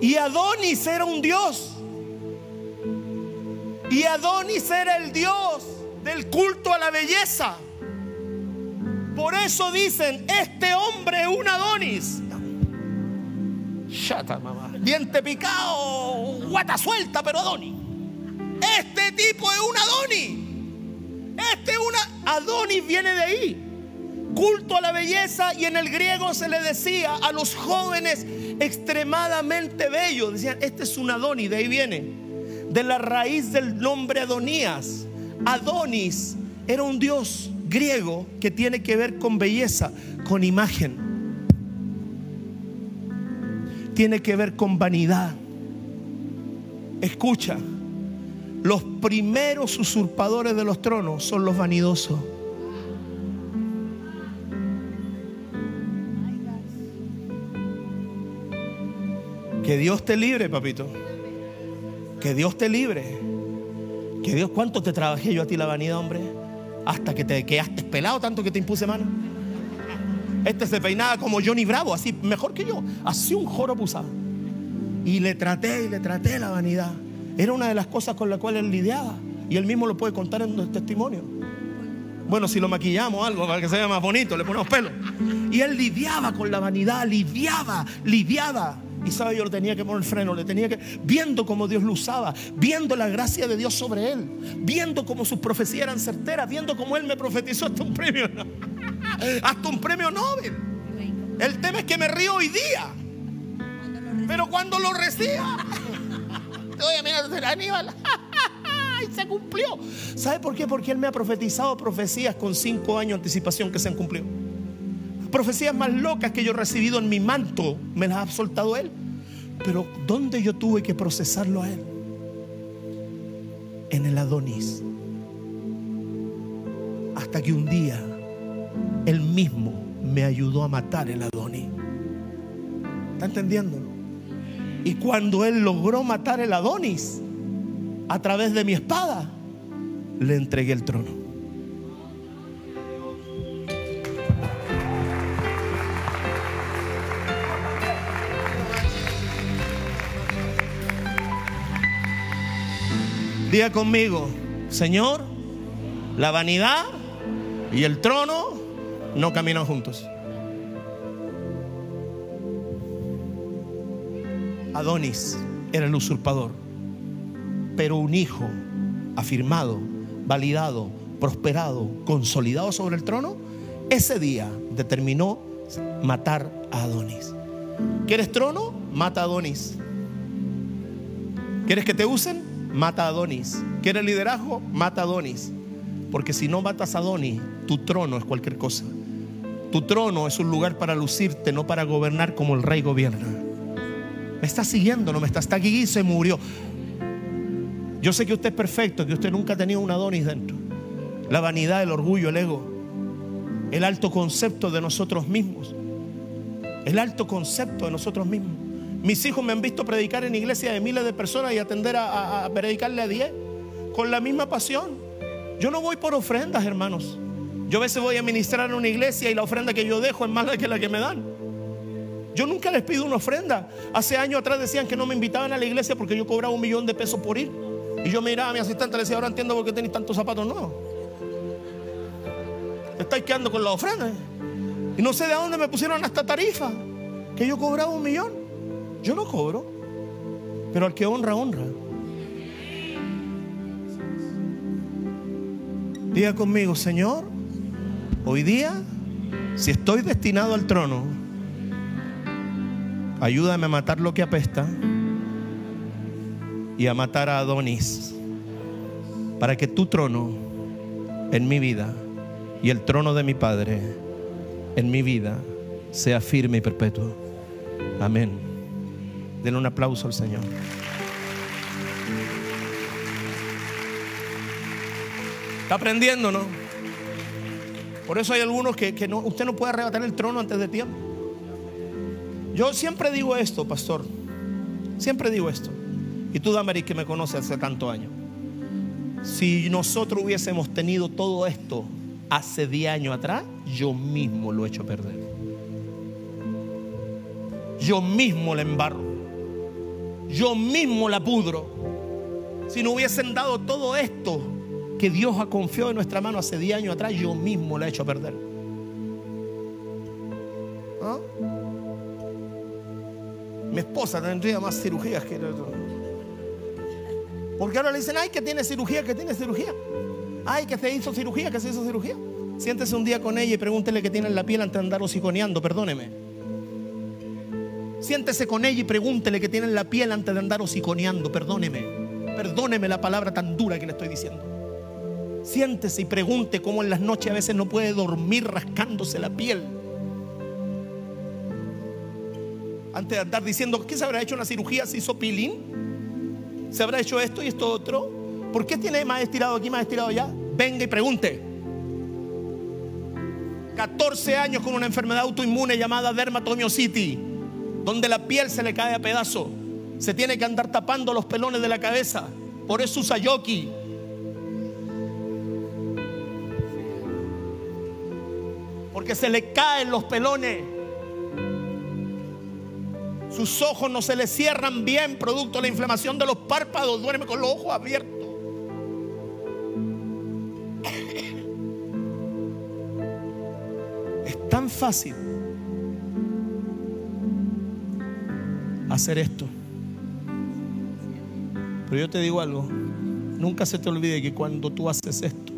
Y Adonis era un dios. Y Adonis era el dios del culto a la belleza. Por eso dicen, este hombre es un Adonis. Chata, mamá. Diente picado, guata suelta, pero Adonis. Este tipo es un Adonis. Este es una Adonis viene de ahí. Culto a la belleza y en el griego se le decía a los jóvenes extremadamente bellos. Decían, este es un Adonis, de ahí viene. De la raíz del nombre Adonías. Adonis era un dios griego que tiene que ver con belleza, con imagen. Tiene que ver con vanidad. Escucha, los primeros usurpadores de los tronos son los vanidosos. Que Dios te libre, papito. Que Dios te libre. Que Dios, ¿cuánto te trabajé yo a ti la vanidad, hombre? Hasta que te quedaste pelado tanto que te impuse mano. Este se peinaba como Johnny Bravo, así mejor que yo. Así un joro pusaba. Y le traté y le traté la vanidad. Era una de las cosas con las cuales él lidiaba. Y él mismo lo puede contar en el testimonio. Bueno, si lo maquillamos algo para que se vea más bonito, le ponemos pelo. Y él lidiaba con la vanidad, lidiaba, lidiaba. Y sabe, yo le tenía que poner freno, le tenía que, viendo cómo Dios lo usaba, viendo la gracia de Dios sobre él, viendo cómo sus profecías eran certeras, viendo cómo él me profetizó hasta un premio, <laughs> hasta un premio Nobel. El tema es que me río hoy día, pero cuando lo reciba, mira, Aníbal, <laughs> y se cumplió. ¿Sabe por qué? Porque él me ha profetizado profecías con cinco años de anticipación que se han cumplido. Profecías más locas que yo he recibido en mi manto, me las ha soltado Él. Pero ¿dónde yo tuve que procesarlo a Él? En el Adonis. Hasta que un día Él mismo me ayudó a matar el Adonis. ¿Está entendiéndolo? Y cuando él logró matar el Adonis a través de mi espada, le entregué el trono. Diga conmigo, Señor, la vanidad y el trono no caminan juntos. Adonis era el usurpador, pero un hijo afirmado, validado, prosperado, consolidado sobre el trono, ese día determinó matar a Adonis. ¿Quieres trono? Mata a Adonis. ¿Quieres que te usen? Mata a Adonis. ¿Quieres liderazgo? Mata a Adonis. Porque si no matas a Adonis, tu trono es cualquier cosa. Tu trono es un lugar para lucirte, no para gobernar como el rey gobierna. Me está siguiendo, no me está, está aquí y se murió. Yo sé que usted es perfecto, que usted nunca ha tenido un Adonis dentro. La vanidad, el orgullo, el ego, el alto concepto de nosotros mismos. El alto concepto de nosotros mismos. Mis hijos me han visto predicar en iglesias de miles de personas y atender a, predicarle a diez con la misma pasión. Yo no voy por ofrendas, hermanos. Yo a veces voy a ministrar en una iglesia y la ofrenda que yo dejo es más que la que me dan. Yo nunca les pido una ofrenda. Hace años atrás decían que no me invitaban a la iglesia porque yo cobraba un millón de pesos por ir. Y yo miraba a mi asistente y le decía, ahora entiendo por qué tenéis tantos zapatos nuevos. Estáis quedando con la ofrenda. Y no sé de dónde me pusieron esta tarifa. Que yo cobraba un millón. Yo no cobro. Pero al que honra, honra. Diga conmigo, Señor, hoy día, si estoy destinado al trono, ayúdame a matar lo que apesta y a matar a Adonis para que tu trono en mi vida y el trono de mi Padre en mi vida sea firme y perpetuo. Amén. Denle un aplauso al Señor. Está aprendiendo, ¿no? Por eso hay algunos que, que no, usted no puede arrebatar el trono antes de tiempo. Yo siempre digo esto, pastor. Siempre digo esto. Y tú, Damaris, que me conoces hace tantos años. Si nosotros hubiésemos tenido todo esto hace 10 años atrás, yo mismo lo he hecho perder. Yo mismo la embarro. Yo mismo la pudro. Si no hubiesen dado todo esto que Dios ha confiado en nuestra mano hace 10 años atrás, yo mismo la he hecho perder. ¿Ah? Mi esposa tendría más cirugías que... Porque ahora le dicen, ay, que tiene cirugía, que tiene cirugía. Ay, que se hizo cirugía, que se hizo cirugía. Siéntese un día con ella y pregúntele que tiene en la piel antes de andar hociconeando, perdóneme. Siéntese con ella y pregúntele que tiene en la piel antes de andar hociconeando, perdóneme. Perdóneme la palabra tan dura que le estoy diciendo. Siéntese y pregunte cómo en las noches a veces no puede dormir rascándose la piel. Antes de andar diciendo, ¿qué se habrá hecho una cirugía? ¿Se hizo peeling? ¿Se habrá hecho esto y esto otro? ¿Por qué tiene más estirado aquí, más estirado allá? Venga y pregunte. 14 años con una enfermedad autoinmune llamada dermatomiositis, donde la piel se le cae a pedazos. Se tiene que andar tapando los pelones de la cabeza. Por eso usa yoki. Porque se le caen los pelones. Sus ojos no se le cierran bien, producto de la inflamación de los párpados. Duerme con los ojos abiertos. Es tan fácil hacer esto. Pero yo te digo algo, nunca se te olvide que cuando tú haces esto,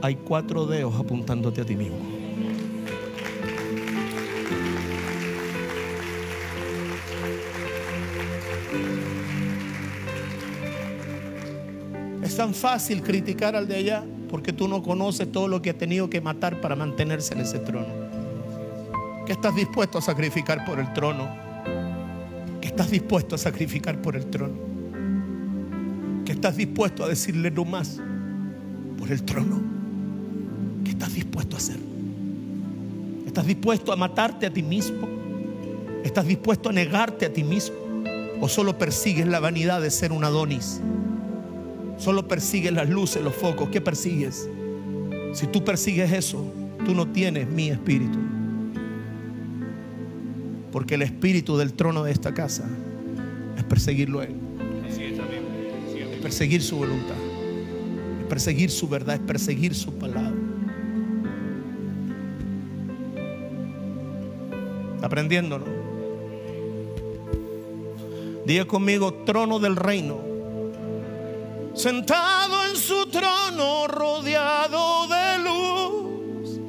hay cuatro dedos apuntándote a ti mismo. Tan fácil criticar al de allá porque tú no conoces todo lo que ha tenido que matar para mantenerse en ese trono. ¿Qué estás dispuesto a sacrificar por el trono? ¿Qué estás dispuesto a sacrificar por el trono? ¿Qué estás dispuesto a decirle no más por el trono? ¿Qué estás dispuesto a hacer? ¿Estás dispuesto a matarte a ti mismo? ¿Estás dispuesto a negarte a ti mismo? ¿O solo persigues la vanidad de ser un Adonis? Solo persigues las luces, los focos. ¿Qué persigues? Si tú persigues eso, tú no tienes mi espíritu. Porque el espíritu del trono de esta casa es perseguirlo a Él. Es perseguir su voluntad. Es perseguir su verdad. Es perseguir su palabra. Aprendiendo, ¿no? Diga conmigo, trono del reino. Sentado en su trono, rodeado de luz.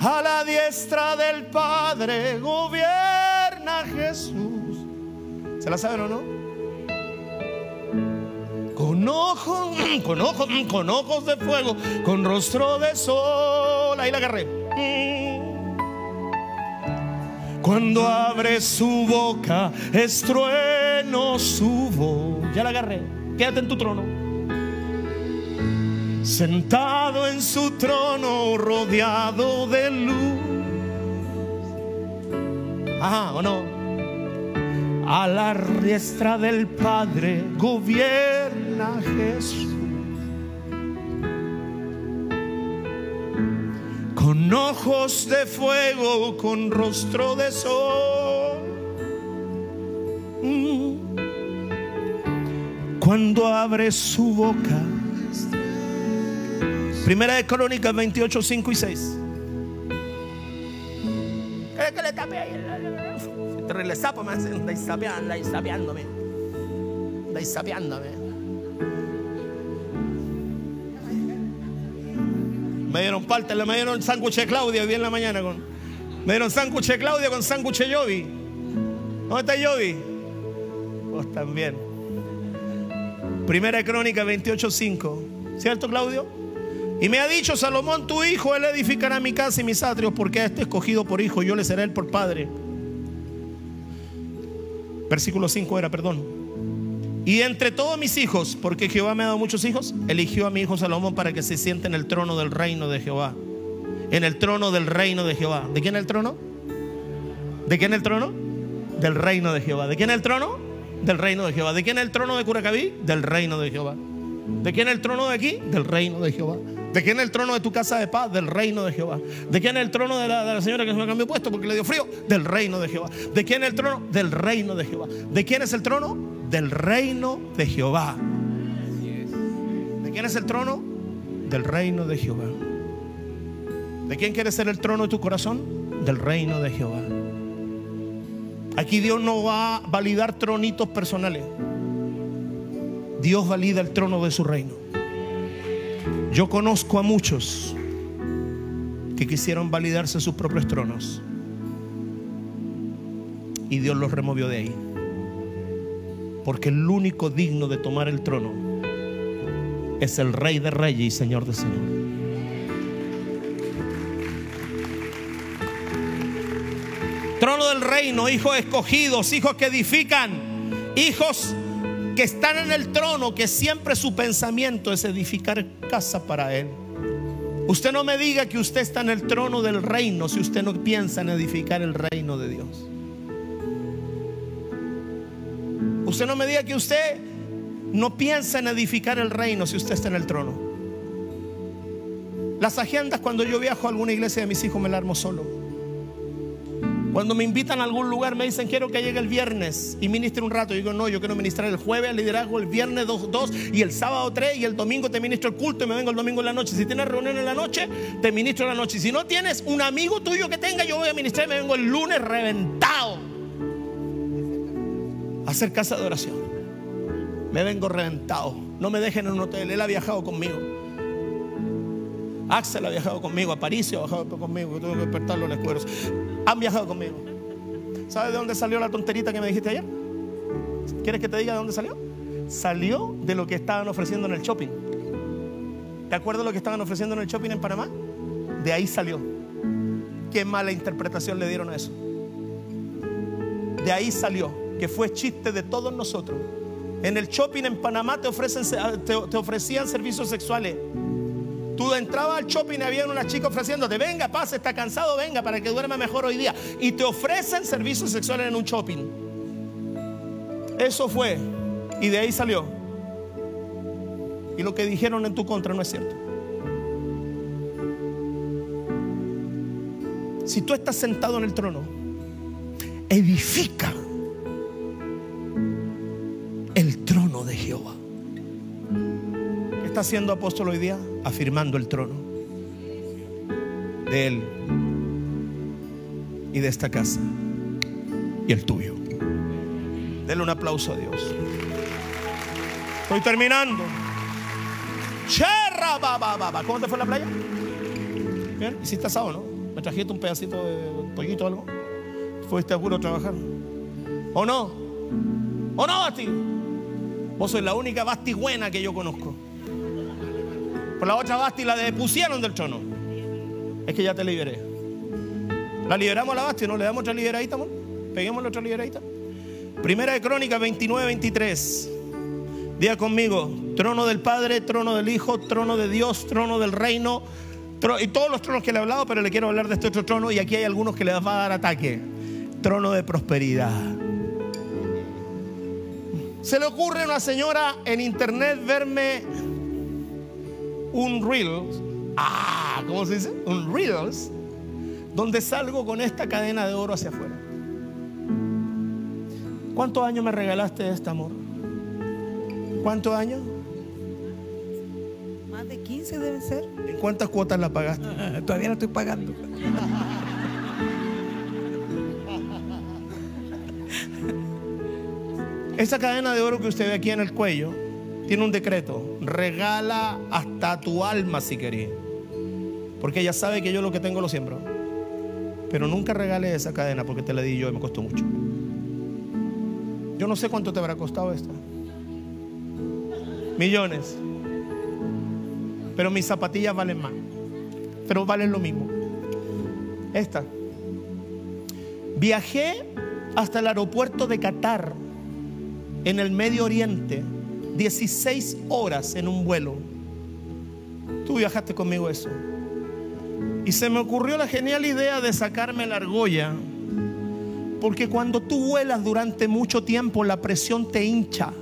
A la diestra del Padre gobierna Jesús. ¿Se la saben o no? Con ojos, con ojos, con ojos de fuego, con rostro de sol. Ahí la agarré. Cuando abre su boca, estrueno su voz. Ya la agarré. Quédate en tu trono. Sentado en su trono, rodeado de luz. Ajá, ¿o no? A la diestra del Padre gobierna Jesús. Con ojos de fuego, con rostro de sol. Cuando abre su boca. Primera de Crónicas 28, 5 y 6. ¿Qué que le tapé ahí? Terrible sapo me hacen, sapeando, estáis sapeándome. Estáis sapeándome. Me dieron parte, me dieron sándwich de Claudia hoy en la mañana. Con, me dieron sándwich de Claudia con sándwich de Yobi. ¿Dónde está Yobi? Vos también. Primera Crónica 28.5. ¿Cierto, Claudio? Y me ha dicho Salomón, tu hijo, él edificará mi casa y mis atrios, porque a este escogido por hijo, yo le seré él por padre. Versículo 5 era, perdón. Y entre todos mis hijos, porque Jehová me ha dado muchos hijos, eligió a mi hijo Salomón para que se siente en el trono del reino de Jehová. En el trono del reino de Jehová. ¿De quién el trono? ¿De quién el trono? Del reino de Jehová. ¿De quién es el trono? Del reino de Jehová. ¿De quién es el trono de Curacaví? Del reino de Jehová. ¿De quién es el trono de aquí? Del reino de Jehová. ¿De quién es el trono de tu casa de paz? Del reino de Jehová. ¿De quién es el trono de la, de la señora que se me cambió puesto porque le dio frío? Del reino de Jehová. ¿De quién es el trono? Del reino de Jehová. ¿De quién es el trono? Del reino de Jehová. ¿De quién es el trono? Del reino de Jehová. ¿De quién quiere ser el trono de tu corazón? Del reino de Jehová. Aquí Dios no va a validar tronitos personales. Dios valida el trono de su reino. Yo conozco a muchos que quisieron validarse sus propios tronos. Y Dios los removió de ahí. Porque el único digno de tomar el trono es el Rey de Reyes y Señor de Señor. Reino, hijos escogidos, hijos que edifican, hijos que están en el trono, que siempre su pensamiento es edificar casa para Él. Usted no me diga que usted está en el trono del reino si usted no piensa en edificar el reino de Dios. Usted no me diga que usted no piensa en edificar el reino si usted está en el trono. Las agendas cuando yo viajo a alguna iglesia de mis hijos me la armo solo. Cuando me invitan a algún lugar me dicen quiero que llegue el viernes y ministre un rato. Y digo, no, yo quiero ministrar el jueves el liderazgo, el viernes dos, dos y el sábado tres y el domingo te ministro el culto y me vengo el domingo en la noche. Si tienes reunión en la noche, te ministro en la noche. Si no tienes un amigo tuyo que tenga, yo voy a ministrar y me vengo el lunes reventado a hacer casa de oración. Me vengo reventado. No me dejen en un hotel. Él ha viajado conmigo. Axel ha viajado conmigo, Aparicio ha viajado conmigo, tengo que despertarlo en los Han viajado conmigo. ¿Sabes de dónde salió la tonterita que me dijiste ayer? ¿Quieres que te diga de dónde salió? Salió de lo que estaban ofreciendo en el shopping. ¿Te acuerdas lo que estaban ofreciendo en el shopping en Panamá? De ahí salió. Qué mala interpretación le dieron a eso. De ahí salió, que fue chiste de todos nosotros. En el shopping en Panamá te ofrecían servicios sexuales Tú entrabas al shopping y había una chica ofreciéndote, venga, pase, está cansado, venga, para que duerma mejor hoy día. Y te ofrecen servicios sexuales en un shopping. Eso fue. Y de ahí salió. Y lo que dijeron en tu contra no es cierto. Si tú estás sentado en el trono, edifica el trono de Jehová. ¿Qué está haciendo apóstol hoy día? Afirmando el trono de él y de esta casa y el tuyo. Denle un aplauso a Dios. Estoy terminando. Cherra. ¿Cómo te fue la playa? Bien, hiciste asado, ¿no? Me trajiste un pedacito de pollito o algo. Fuiste a puro a trabajar. ¿O no? ¿O no, Basti? Vos sois la única Basti buena que yo conozco. Por la otra Basti la depusieron del trono. Es que ya te liberé. La liberamos a la Basti, ¿no? Le damos otra liberadita, amor. Peguémosle otra liberadita. Primera de Crónica 29, 23. Diga conmigo, trono del Padre, trono del Hijo, trono de Dios, trono del reino, y todos los tronos que le he hablado, pero le quiero hablar de este otro trono y aquí hay algunos que le va a dar ataque. Trono de prosperidad. Se le ocurre a una señora en internet verme un Reels. Ah, ¿cómo se dice? Un Reels. Donde salgo con esta cadena de oro hacia afuera. ¿Cuántos años me regalaste de este amor? ¿Cuántos años? Más de 15 deben ser. ¿En cuántas cuotas la pagaste? Todavía no estoy pagando. Esa cadena de oro que usted ve aquí en el cuello tiene un decreto. Regala hasta tu alma si querés. Porque ella sabe que yo lo que tengo lo siembro. Pero nunca regale esa cadena porque te la di yo y me costó mucho. Yo no sé cuánto te habrá costado esta. Millones. Pero mis zapatillas valen más. Pero valen lo mismo. Esta. Viajé hasta el aeropuerto de Qatar, en el Medio Oriente, 16 horas en un vuelo. Tú viajaste conmigo eso. Y se me ocurrió la genial idea de sacarme la argolla. Porque cuando tú vuelas durante mucho tiempo, la presión te hincha.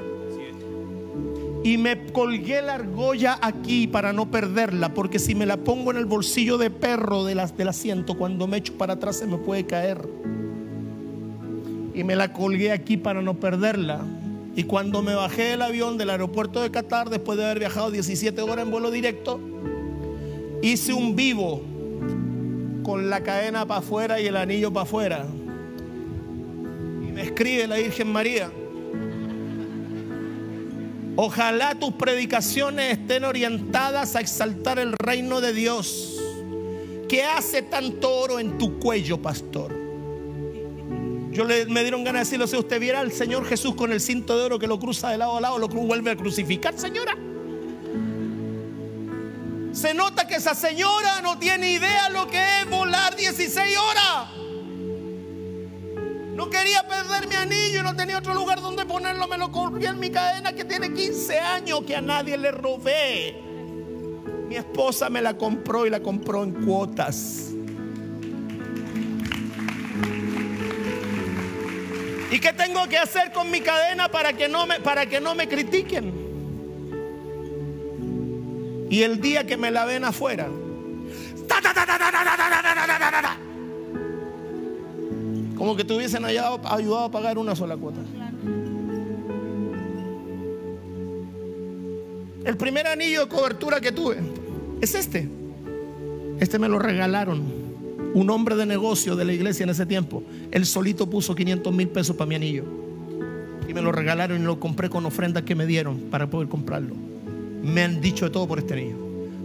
Y me colgué la argolla aquí para no perderla, porque si me la pongo en el bolsillo de perro del asiento, cuando me echo para atrás se me puede caer. Y me la colgué aquí para no perderla. Y cuando me bajé del avión del aeropuerto de Qatar, después de haber viajado 17 horas en vuelo directo, hice un vivo con la cadena para afuera y el anillo para afuera. Y me escribe la Virgen María. Ojalá tus predicaciones estén orientadas a exaltar el reino de Dios. ¿Qué hace tanto oro en tu cuello, pastor? Yo le, me dieron ganas de decirlo, si usted viera al Señor Jesús con el cinto de oro que lo cruza de lado a lado, lo vuelve a crucificar, señora. Se nota que esa señora no tiene idea lo que es volar 16 horas. No quería perder mi anillo y no tenía otro lugar donde ponerlo. Me lo corrí en mi cadena que tiene 15 años que a nadie le robé. Mi esposa me la compró y la compró en cuotas. ¿Y qué tengo que hacer con mi cadena para que no me, para que no me critiquen? Y el día que me la ven afuera, como que te hubiesen ayudado, ayudado a pagar una sola cuota. El primer anillo de cobertura que tuve es este. Este me lo regalaron. Un hombre de negocio de la iglesia en ese tiempo. Él solito puso 500 mil pesos para mi anillo. Y me lo regalaron y lo compré con ofrendas que me dieron para poder comprarlo. Me han dicho de todo por este anillo.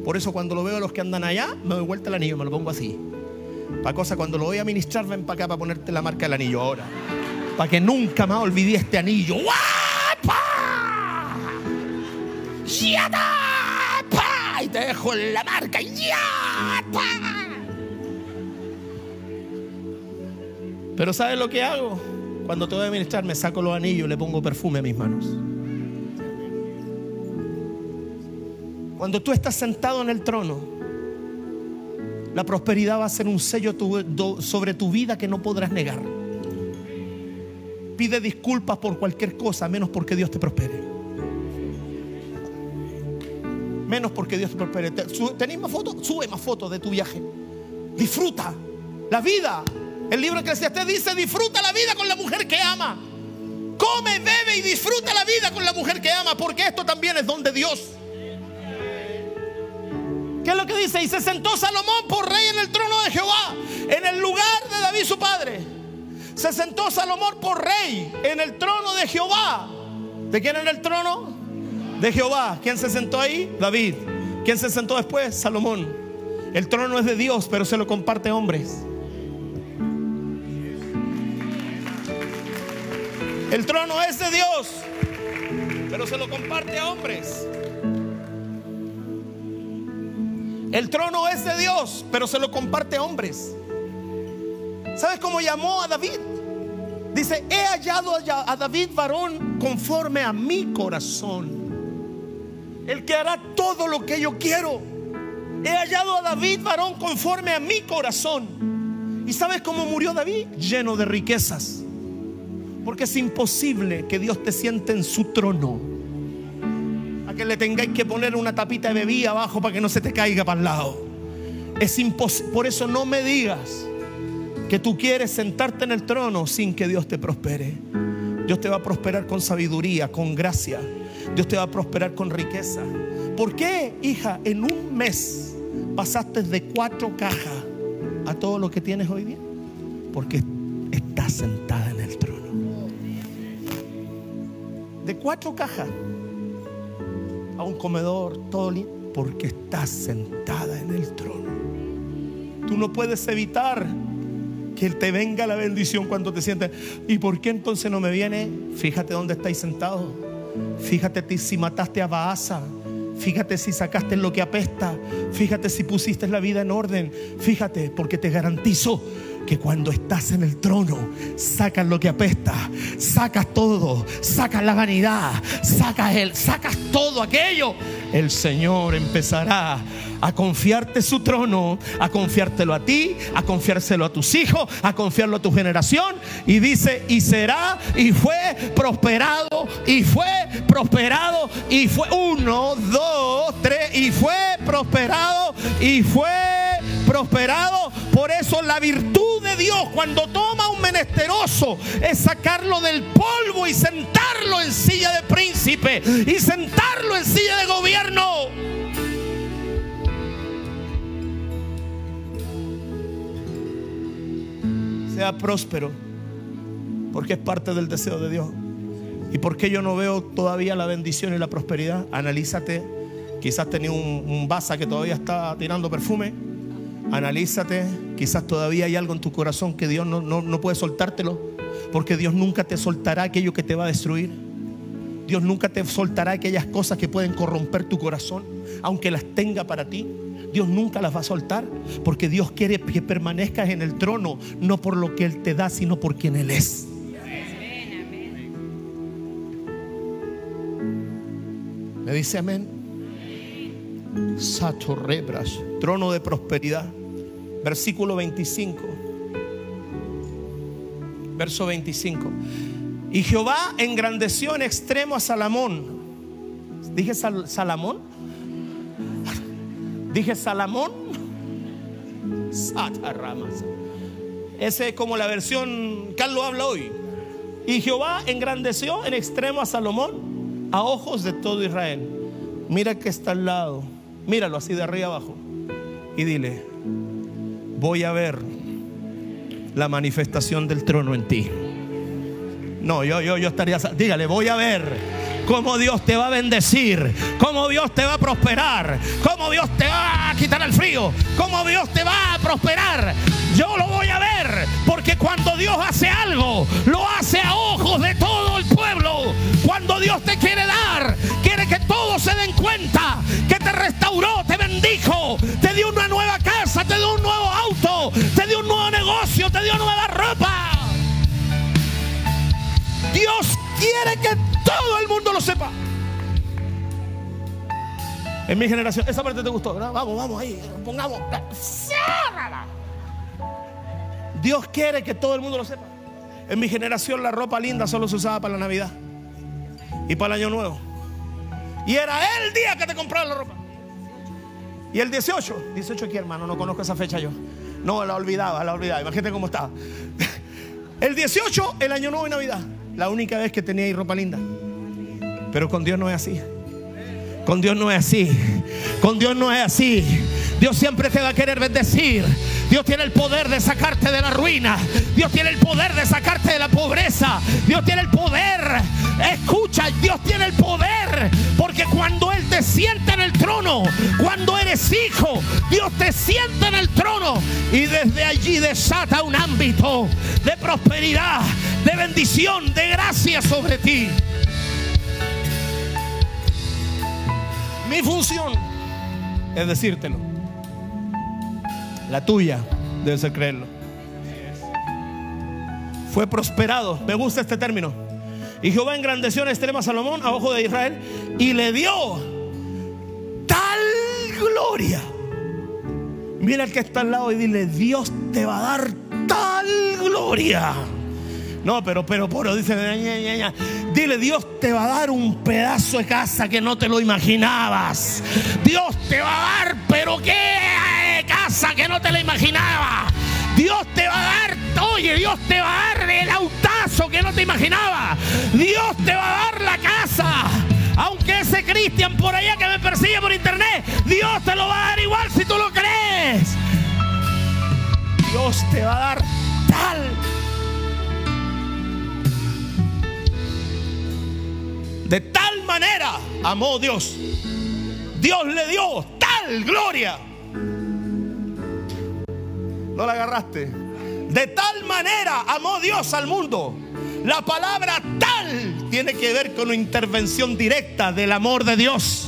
Por eso cuando lo veo a los que andan allá, me doy vuelta el anillo, me lo pongo así. Para cosa, cuando lo voy a ministrar, ven para acá para ponerte la marca del anillo ahora. Para que nunca más olvide este anillo. Y te dejo la marca. ¡Yapa! Pero ¿sabes lo que hago? Cuando te voy a ministrar, me saco los anillos y le pongo perfume a mis manos. Cuando tú estás sentado en el trono, la prosperidad va a ser un sello sobre tu vida que no podrás negar. pide disculpas por cualquier cosa, menos porque Dios te prospere. Menos porque Dios te prospere. ¿Tenéis más fotos? Sube más fotos de tu viaje. Disfruta la vida. El libro te dice, disfruta la vida con la mujer que ama. Come, bebe y disfruta la vida con la mujer que ama, porque esto también es don de Dios. ¿Qué es lo que dice? Y se sentó Salomón por rey en el trono de Jehová, en el lugar de David su padre. Se sentó Salomón por rey en el trono de Jehová. ¿De quién era el trono? De Jehová. ¿Quién se sentó ahí? David. ¿Quién se sentó después? Salomón. El trono es de Dios, pero se lo comparte hombres. El trono es de Dios, pero se lo comparte a hombres. El trono es de Dios, pero se lo comparte a hombres. ¿Sabes cómo llamó a David? Dice, he hallado a David varón conforme a mi corazón. El que hará todo lo que yo quiero. He hallado a David varón conforme a mi corazón. ¿Y sabes cómo murió David? Lleno de riquezas. Porque es imposible que Dios te siente en su trono que le tengáis que poner una tapita de bebida abajo para que no se te caiga para el lado. Es imposible. Por eso no me digas que tú quieres sentarte en el trono sin que Dios te prospere. Dios te va a prosperar con sabiduría, con gracia. Dios te va a prosperar con riqueza. ¿Por qué, hija, en un mes pasaste de cuatro cajas a todo lo que tienes hoy día? Porque estás sentada en el trono. De cuatro cajas a un comedor, todo porque estás sentada en el trono. Tú no puedes evitar que te venga la bendición cuando te sientes. ¿Y por qué entonces no me viene? Fíjate dónde estáis sentados. Fíjate si mataste a Baasa. Fíjate si sacaste lo que apesta. Fíjate si pusiste la vida en orden. Fíjate, porque te garantizo que cuando estás en el trono, sacas lo que apesta, sacas todo, sacas la vanidad, sacas el, sacas todo aquello. El Señor empezará a confiarte su trono, a confiártelo a ti, a confiárselo a tus hijos, a confiarlo a tu generación. Y dice, y será, y fue prosperado, y fue prosperado, y fue uno, dos, tres, y fue prosperado, y fue prosperado. Por eso la virtud de Dios cuando toma un menesteroso es sacarlo del polvo y sentarlo en silla de príncipe y sentarlo en silla de gobierno. Sea próspero porque es parte del deseo de Dios. ¿Y por qué yo no veo todavía la bendición y la prosperidad? Analízate. Quizás tenía un, un basa que todavía está tirando perfume Analízate, quizás todavía hay algo en tu corazón que Dios no, no, puede soltártelo, porque Dios nunca te soltará aquello que te va a destruir. Dios nunca te soltará aquellas cosas que pueden corromper tu corazón, aunque las tenga para ti. Dios nunca las va a soltar, porque Dios quiere que permanezcas en el trono, no por lo que Él te da, sino por quien Él es. Me dice amén. Sato rebras, trono de prosperidad. Versículo 25. Verso 25. Y Jehová engrandeció en extremo a Salomón. ¿Dije Salamón? <laughs> ¿Dije Salamón? Ese es como la versión Carlos habla hoy. Y Jehová engrandeció en extremo a Salomón a ojos de todo Israel. Mira que está al lado. Míralo así de arriba abajo. Y dile, voy a ver la manifestación del trono en ti. No, yo, yo, yo estaría, dígale, voy a ver cómo Dios te va a bendecir, cómo Dios te va a prosperar, cómo Dios te va a quitar el frío, cómo Dios te va a prosperar. Yo lo voy a ver, porque cuando Dios hace algo, lo hace a ojos de todo el pueblo. Cuando Dios te quiere dar, quiere que todos se den cuenta que te restauró, te bendijo, te dio una negocio, te dio nueva ropa. Dios quiere que todo el mundo lo sepa. En mi generación, esa parte te gustó, ¿verdad? Vamos, vamos ahí, pongamos. Dios quiere que todo el mundo lo sepa. En mi generación la ropa linda solo se usaba para la Navidad y para el Año Nuevo. Y era el día que te compraba la ropa. Y el 18, 18 aquí hermano, no conozco esa fecha yo. No, la olvidaba, la olvidaba. Imagínate cómo estaba. El 18, el Año Nuevo y Navidad. La única vez que tenía ahí ropa linda. Pero con Dios no es así. Con Dios no es así. Con Dios no es así. Dios siempre te va a querer bendecir. Dios tiene el poder de sacarte de la ruina. Dios tiene el poder de sacarte de la pobreza. Dios tiene el poder. Escucha, Dios tiene el poder. Porque cuando Él te sienta en el trono, cuando eres hijo, Dios te sienta en el trono. Y desde allí desata un ámbito de prosperidad, de bendición, de gracia sobre ti. Mi función es decírtelo. La tuya debe ser creerlo. Fue prosperado. Me gusta este término. Y Jehová engrandeció en extrema Salomón a ojo de Israel y le dio tal gloria. Mira el que está al lado y dile, Dios te va a dar tal gloria. No, pero, pero, pero, dice, dile, Dios te va a dar un pedazo de casa que no te lo imaginabas. Dios te va a dar, pero qué casa que no te la imaginaba. Dios te va a dar, oye, Dios te va a dar el autazo que no te imaginaba. Dios te va a dar la casa. Aunque ese Cristian por allá que me persigue por internet, Dios te lo va a dar igual si tú lo crees. Dios te va a dar tal tal manera amó Dios. Dios le dio tal gloria. No la agarraste. De tal manera amó Dios al mundo. La palabra tal tiene que ver con una intervención directa del amor de Dios.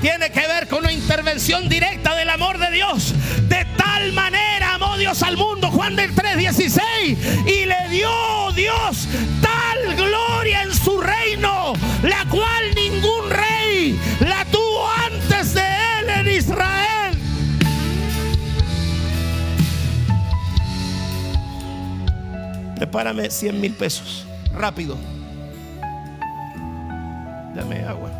Tiene que ver con una intervención directa del amor de Dios. De tal manera amó Dios al mundo, Juan del 3:16, y le dio Dios tal gloria en su reino, la cual ningún rey la tuvo antes de él en Israel. Prepárame 100 mil pesos, rápido. Dame agua.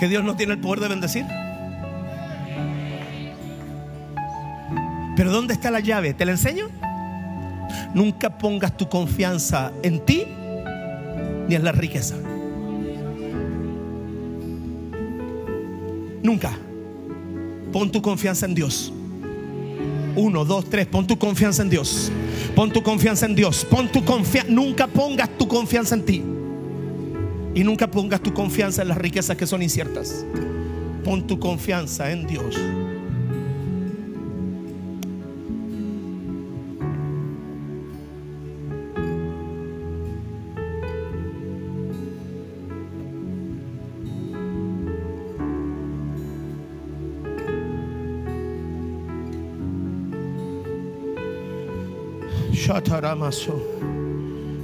que Dios no tiene el poder de bendecir. ¿Dónde está la llave? ¿Te la enseño? Nunca pongas tu confianza en ti ni en la riqueza. Nunca. Pon tu confianza en Dios. Uno, dos, tres. Pon tu confianza en Dios. Pon tu confianza en Dios. Pon tu confianza. Nunca pongas tu confianza en ti. Y nunca pongas tu confianza en las riquezas que son inciertas. Pon tu confianza en Dios.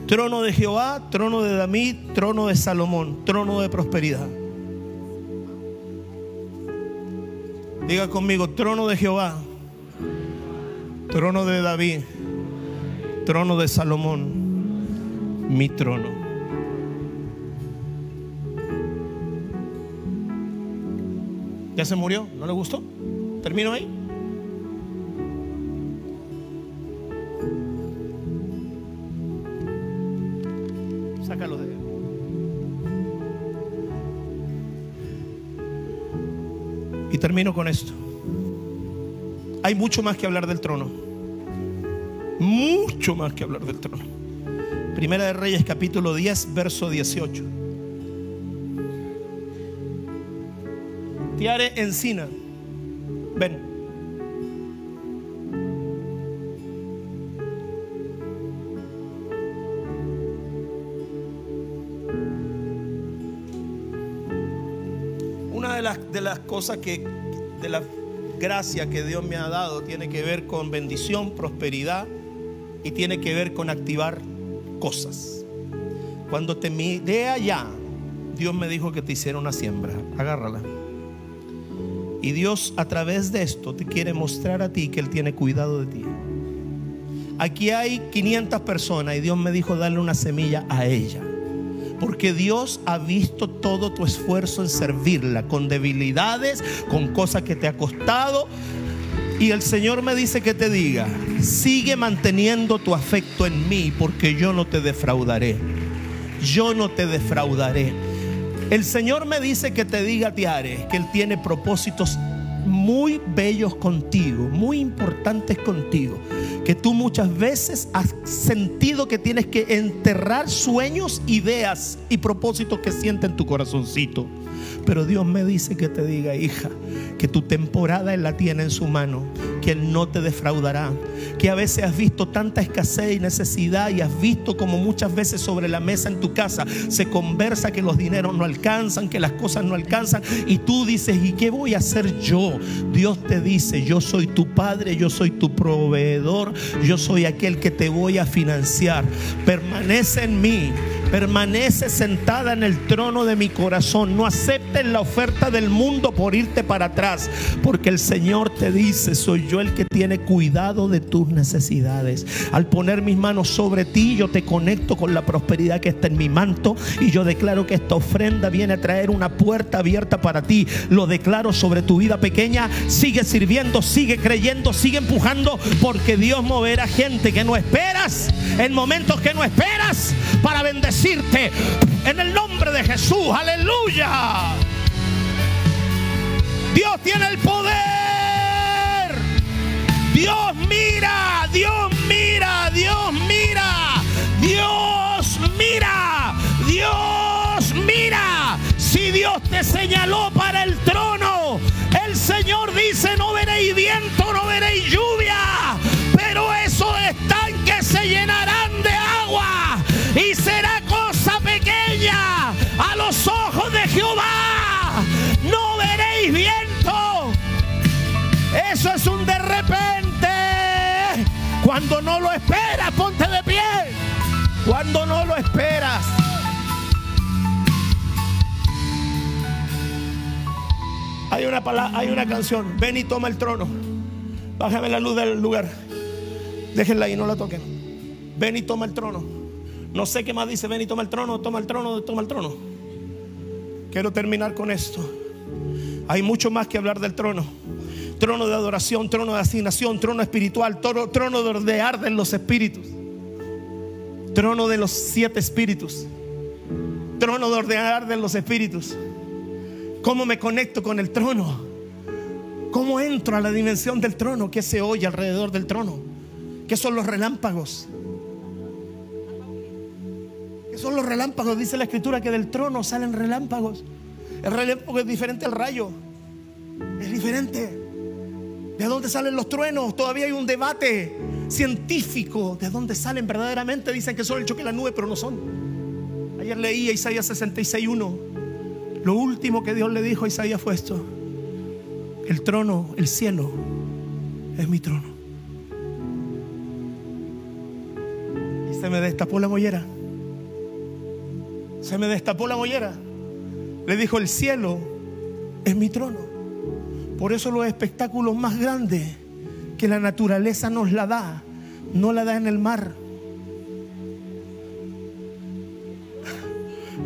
Trono de Jehová, trono de David, trono de Salomón, trono de prosperidad. Diga conmigo, trono de Jehová, trono de David, trono de Salomón, mi trono. ¿Ya se murió? ¿No le gustó? ¿Termino ahí? Termino con esto. Hay mucho más que hablar del trono. Mucho más que hablar del trono. Primera de Reyes capítulo 10, verso 18. Tiare Encina. Ven. Una de las, de las cosas que, de la gracia que Dios me ha dado, tiene que ver con bendición, prosperidad y tiene que ver con activar cosas. Cuando te miré allá, Dios me dijo que te hiciera una siembra. Agárrala. Y Dios a través de esto te quiere mostrar a ti que Él tiene cuidado de ti. Aquí hay 500 personas y Dios me dijo darle una semilla a ella. Porque Dios ha visto todo tu esfuerzo en servirla, con debilidades, con cosas que te ha costado. Y el Señor me dice que te diga, sigue manteniendo tu afecto en mí porque yo no te defraudaré. Yo no te defraudaré. El Señor me dice que te diga, Tiare, que Él tiene propósitos muy bellos contigo, muy importantes contigo, que tú muchas veces has sentido que tienes que enterrar sueños, ideas y propósitos que sienten tu corazoncito. Pero Dios me dice que te diga, hija, que tu temporada Él la tiene en su mano, que Él no te defraudará, que a veces has visto tanta escasez y necesidad y has visto como muchas veces sobre la mesa en tu casa se conversa que los dineros no alcanzan, que las cosas no alcanzan y tú dices, ¿y qué voy a hacer yo? Dios te dice, yo soy tu padre, yo soy tu proveedor, yo soy aquel que te voy a financiar. Permanece en mí permanece sentada en el trono de mi corazón. No aceptes la oferta del mundo por irte para atrás, porque el Señor te dice, soy yo el que tiene cuidado de tus necesidades. Al poner mis manos sobre ti, yo te conecto con la prosperidad que está en mi manto y yo declaro que esta ofrenda viene a traer una puerta abierta para ti. Lo declaro sobre tu vida pequeña. Sigue sirviendo, sigue creyendo, sigue empujando, porque Dios moverá gente que no esperas en momentos que no esperas para en el nombre de Jesús. Aleluya. Dios tiene el poder. Dios mira, Dios mira, Dios mira, Dios mira, Dios mira. Si Dios te señaló Es un de repente. Cuando no lo esperas, ponte de pie. Cuando no lo esperas. Hay una, palabra, hay una canción. Ven y toma el trono. Bájame la luz del lugar. Déjenla ahí, no la toquen. Ven y toma el trono. No sé qué más dice. Ven y toma el trono, toma el trono, toma el trono. Quiero terminar con esto. Hay mucho más que hablar del trono. Trono de adoración, trono de asignación, trono espiritual, trono, trono donde arden los espíritus. Trono de los siete espíritus. Trono donde arden los espíritus. ¿Cómo me conecto con el trono? ¿Cómo entro a la dimensión del trono? ¿Qué se oye alrededor del trono? ¿Qué son los relámpagos? ¿Qué son los relámpagos? Dice la escritura que del trono salen relámpagos. El relámpago es diferente al rayo. Es diferente. ¿De dónde salen los truenos? Todavía hay un debate científico. ¿De dónde salen verdaderamente? Dicen que son el choque de la nube, pero no son. Ayer leí Isaías 66.1. Lo último que Dios le dijo a Isaías fue esto. El trono, el cielo, es mi trono. Y se me destapó la mollera. Se me destapó la mollera. Le dijo, el cielo es mi trono. Por eso los espectáculos más grandes que la naturaleza nos la da, no la da en el mar.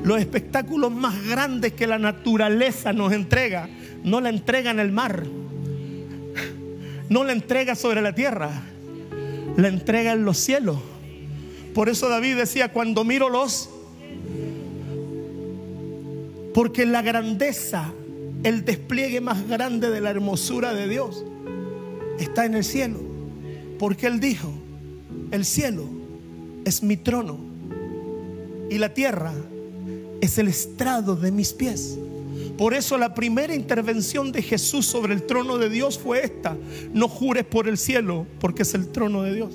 Los espectáculos más grandes que la naturaleza nos entrega, no la entrega en el mar. No la entrega sobre la tierra. La entrega en los cielos. Por eso David decía, cuando miro los... Porque la grandeza, el despliegue más grande de la hermosura de Dios está en el cielo. Porque Él dijo, el cielo es mi trono y la tierra es el estrado de mis pies. Por eso la primera intervención de Jesús sobre el trono de Dios fue esta. No jures por el cielo porque es el trono de Dios.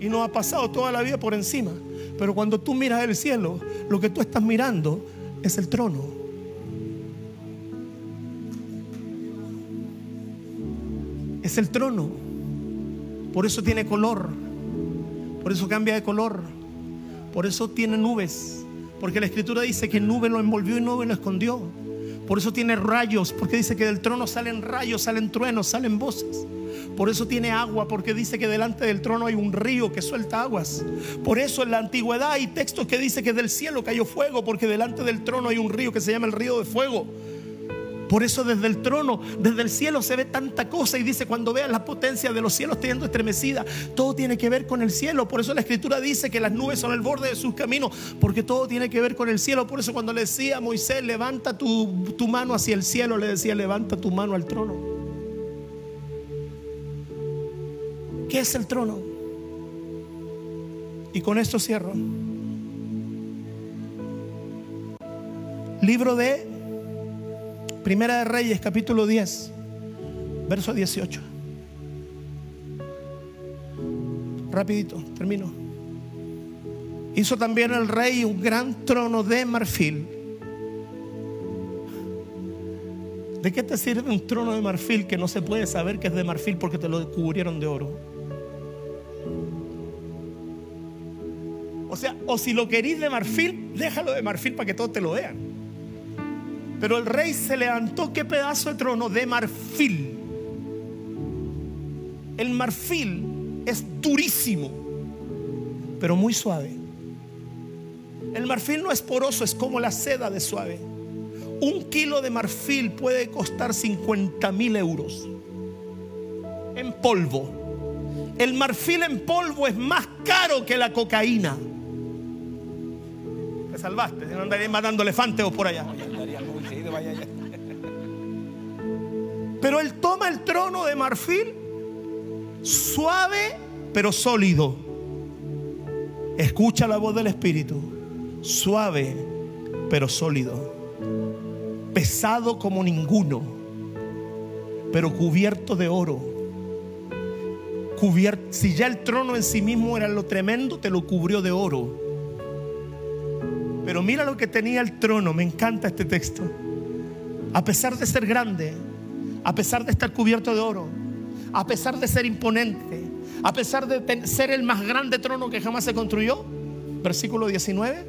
Y no ha pasado toda la vida por encima. Pero cuando tú miras el cielo, lo que tú estás mirando es el trono. Es el trono. Por eso tiene color. Por eso cambia de color. Por eso tiene nubes Porque la escritura dice que nube lo envolvió y nube lo escondió. Por eso tiene rayos, porque dice que del trono salen rayos, salen truenos, salen voces. Por eso tiene agua, porque dice que delante del trono hay un río que suelta aguas. Por eso en la antigüedad hay textos que dice que del cielo cayó fuego, porque delante del trono hay un río que se llama el río de fuego. Por eso desde el trono, desde el cielo se ve tanta cosa y dice cuando veas la potencia de los cielos teniendo estremecida, todo tiene que ver con el cielo. Por eso la escritura dice que las nubes son el borde de sus caminos, porque todo tiene que ver con el cielo. Por eso cuando le decía a Moisés, levanta tu, tu mano hacia el cielo, le decía, levanta tu mano al trono. ¿Qué es el trono? Y con esto cierro. Libro de Primera de Reyes, capítulo 10, verso 18. Rapidito, termino. Hizo también el rey un gran trono de marfil. ¿De qué te sirve un trono de marfil que no se puede saber que es de marfil porque te lo cubrieron de oro? O sea, o si lo querís de marfil, déjalo de marfil para que todos te lo vean. Pero el rey se levantó, qué pedazo de trono de marfil. El marfil es durísimo, pero muy suave. El marfil no es poroso, es como la seda de suave. Un kilo de marfil puede costar 50 mil euros en polvo. El marfil en polvo es más caro que la cocaína. Te salvaste, no andarías matando elefantes o por allá. Pero él toma el trono de marfil suave pero sólido. Escucha la voz del Espíritu. Suave pero sólido. Pesado como ninguno, pero cubierto de oro. Cubierto, si ya el trono en sí mismo era lo tremendo, te lo cubrió de oro. Pero mira lo que tenía el trono, me encanta este texto. A pesar de ser grande, a pesar de estar cubierto de oro, a pesar de ser imponente, a pesar de ser el más grande trono que jamás se construyó, versículo 19,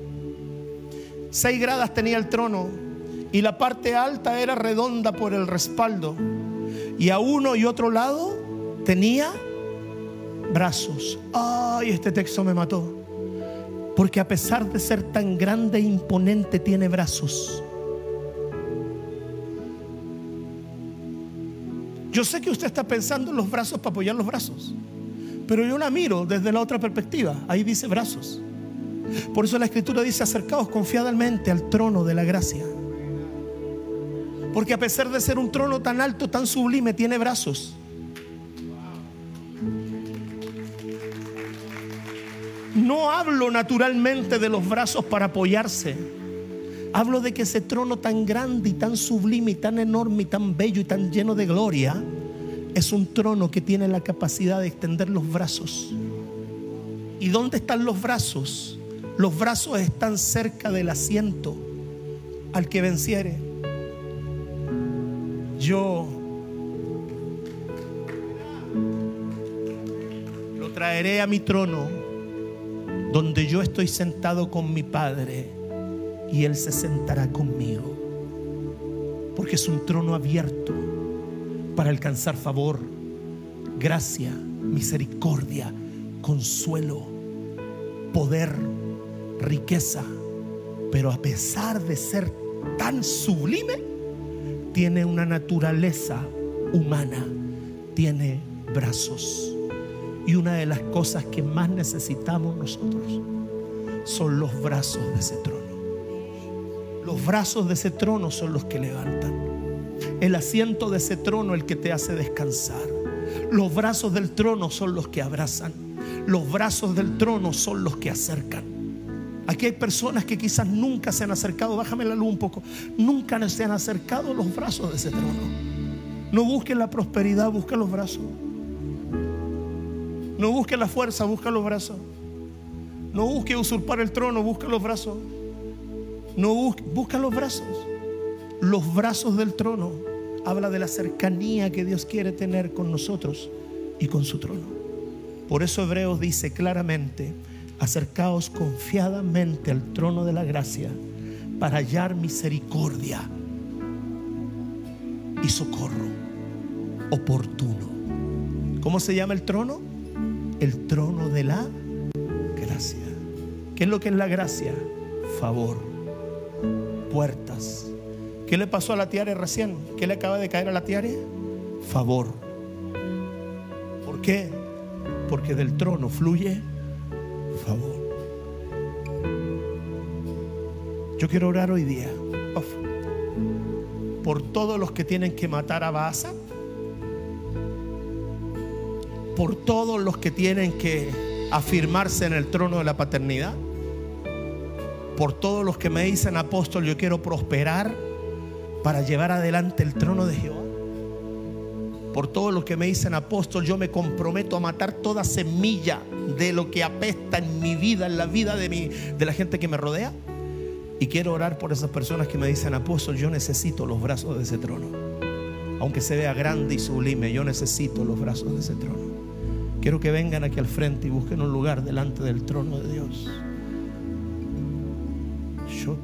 seis gradas tenía el trono y la parte alta era redonda por el respaldo y a uno y otro lado tenía brazos. Ay, este texto me mató. Porque a pesar de ser tan grande e imponente, tiene brazos. Yo sé que usted está pensando en los brazos para apoyar los brazos, pero yo la miro desde la otra perspectiva. Ahí dice brazos. Por eso la escritura dice, acercaos confiadamente al trono de la gracia. Porque a pesar de ser un trono tan alto, tan sublime, tiene brazos. No hablo naturalmente de los brazos para apoyarse. Hablo de que ese trono tan grande y tan sublime y tan enorme y tan bello y tan lleno de gloria es un trono que tiene la capacidad de extender los brazos. ¿Y dónde están los brazos? Los brazos están cerca del asiento al que venciere. Yo lo traeré a mi trono donde yo estoy sentado con mi Padre y Él se sentará conmigo. Porque es un trono abierto para alcanzar favor, gracia, misericordia, consuelo, poder, riqueza. Pero a pesar de ser tan sublime, tiene una naturaleza humana, tiene brazos. Y una de las cosas que más necesitamos nosotros son los brazos de ese trono. Los brazos de ese trono son los que levantan. El asiento de ese trono el que te hace descansar. Los brazos del trono son los que abrazan. Los brazos del trono son los que acercan. Aquí hay personas que quizás nunca se han acercado, bájame la luz un poco, nunca se han acercado los brazos de ese trono. No busquen la prosperidad, busquen los brazos. No busquen la fuerza, busquen los brazos. No busquen usurpar el trono, busquen los brazos. No busca, los brazos. Los brazos del trono habla de la cercanía que Dios quiere tener con nosotros y con su trono. Por eso Hebreos dice claramente, acercaos confiadamente al trono de la gracia para hallar misericordia y socorro oportuno. ¿Cómo se llama el trono? El trono de la gracia. ¿Qué es lo que es la gracia? Favor, puertas. ¿Qué le pasó a la tiare recién? ¿Qué le acaba de caer a la tiare? Favor. ¿Por qué? Porque del trono fluye favor. Yo quiero orar hoy día por todos los que tienen que matar a Baasa, por todos los que tienen que afirmarse en el trono de la paternidad, por todos los que me dicen apóstol, yo quiero prosperar para llevar adelante el trono de Jehová. Por todos los que me dicen apóstol, yo me comprometo a matar toda semilla de lo que apesta en mi vida, en la vida de, mi, de la gente que me rodea. Y quiero orar por esas personas que me dicen apóstol, yo necesito los brazos de ese trono. Aunque se vea grande y sublime, yo necesito los brazos de ese trono. Quiero que vengan aquí al frente y busquen un lugar delante del trono de Dios. Yo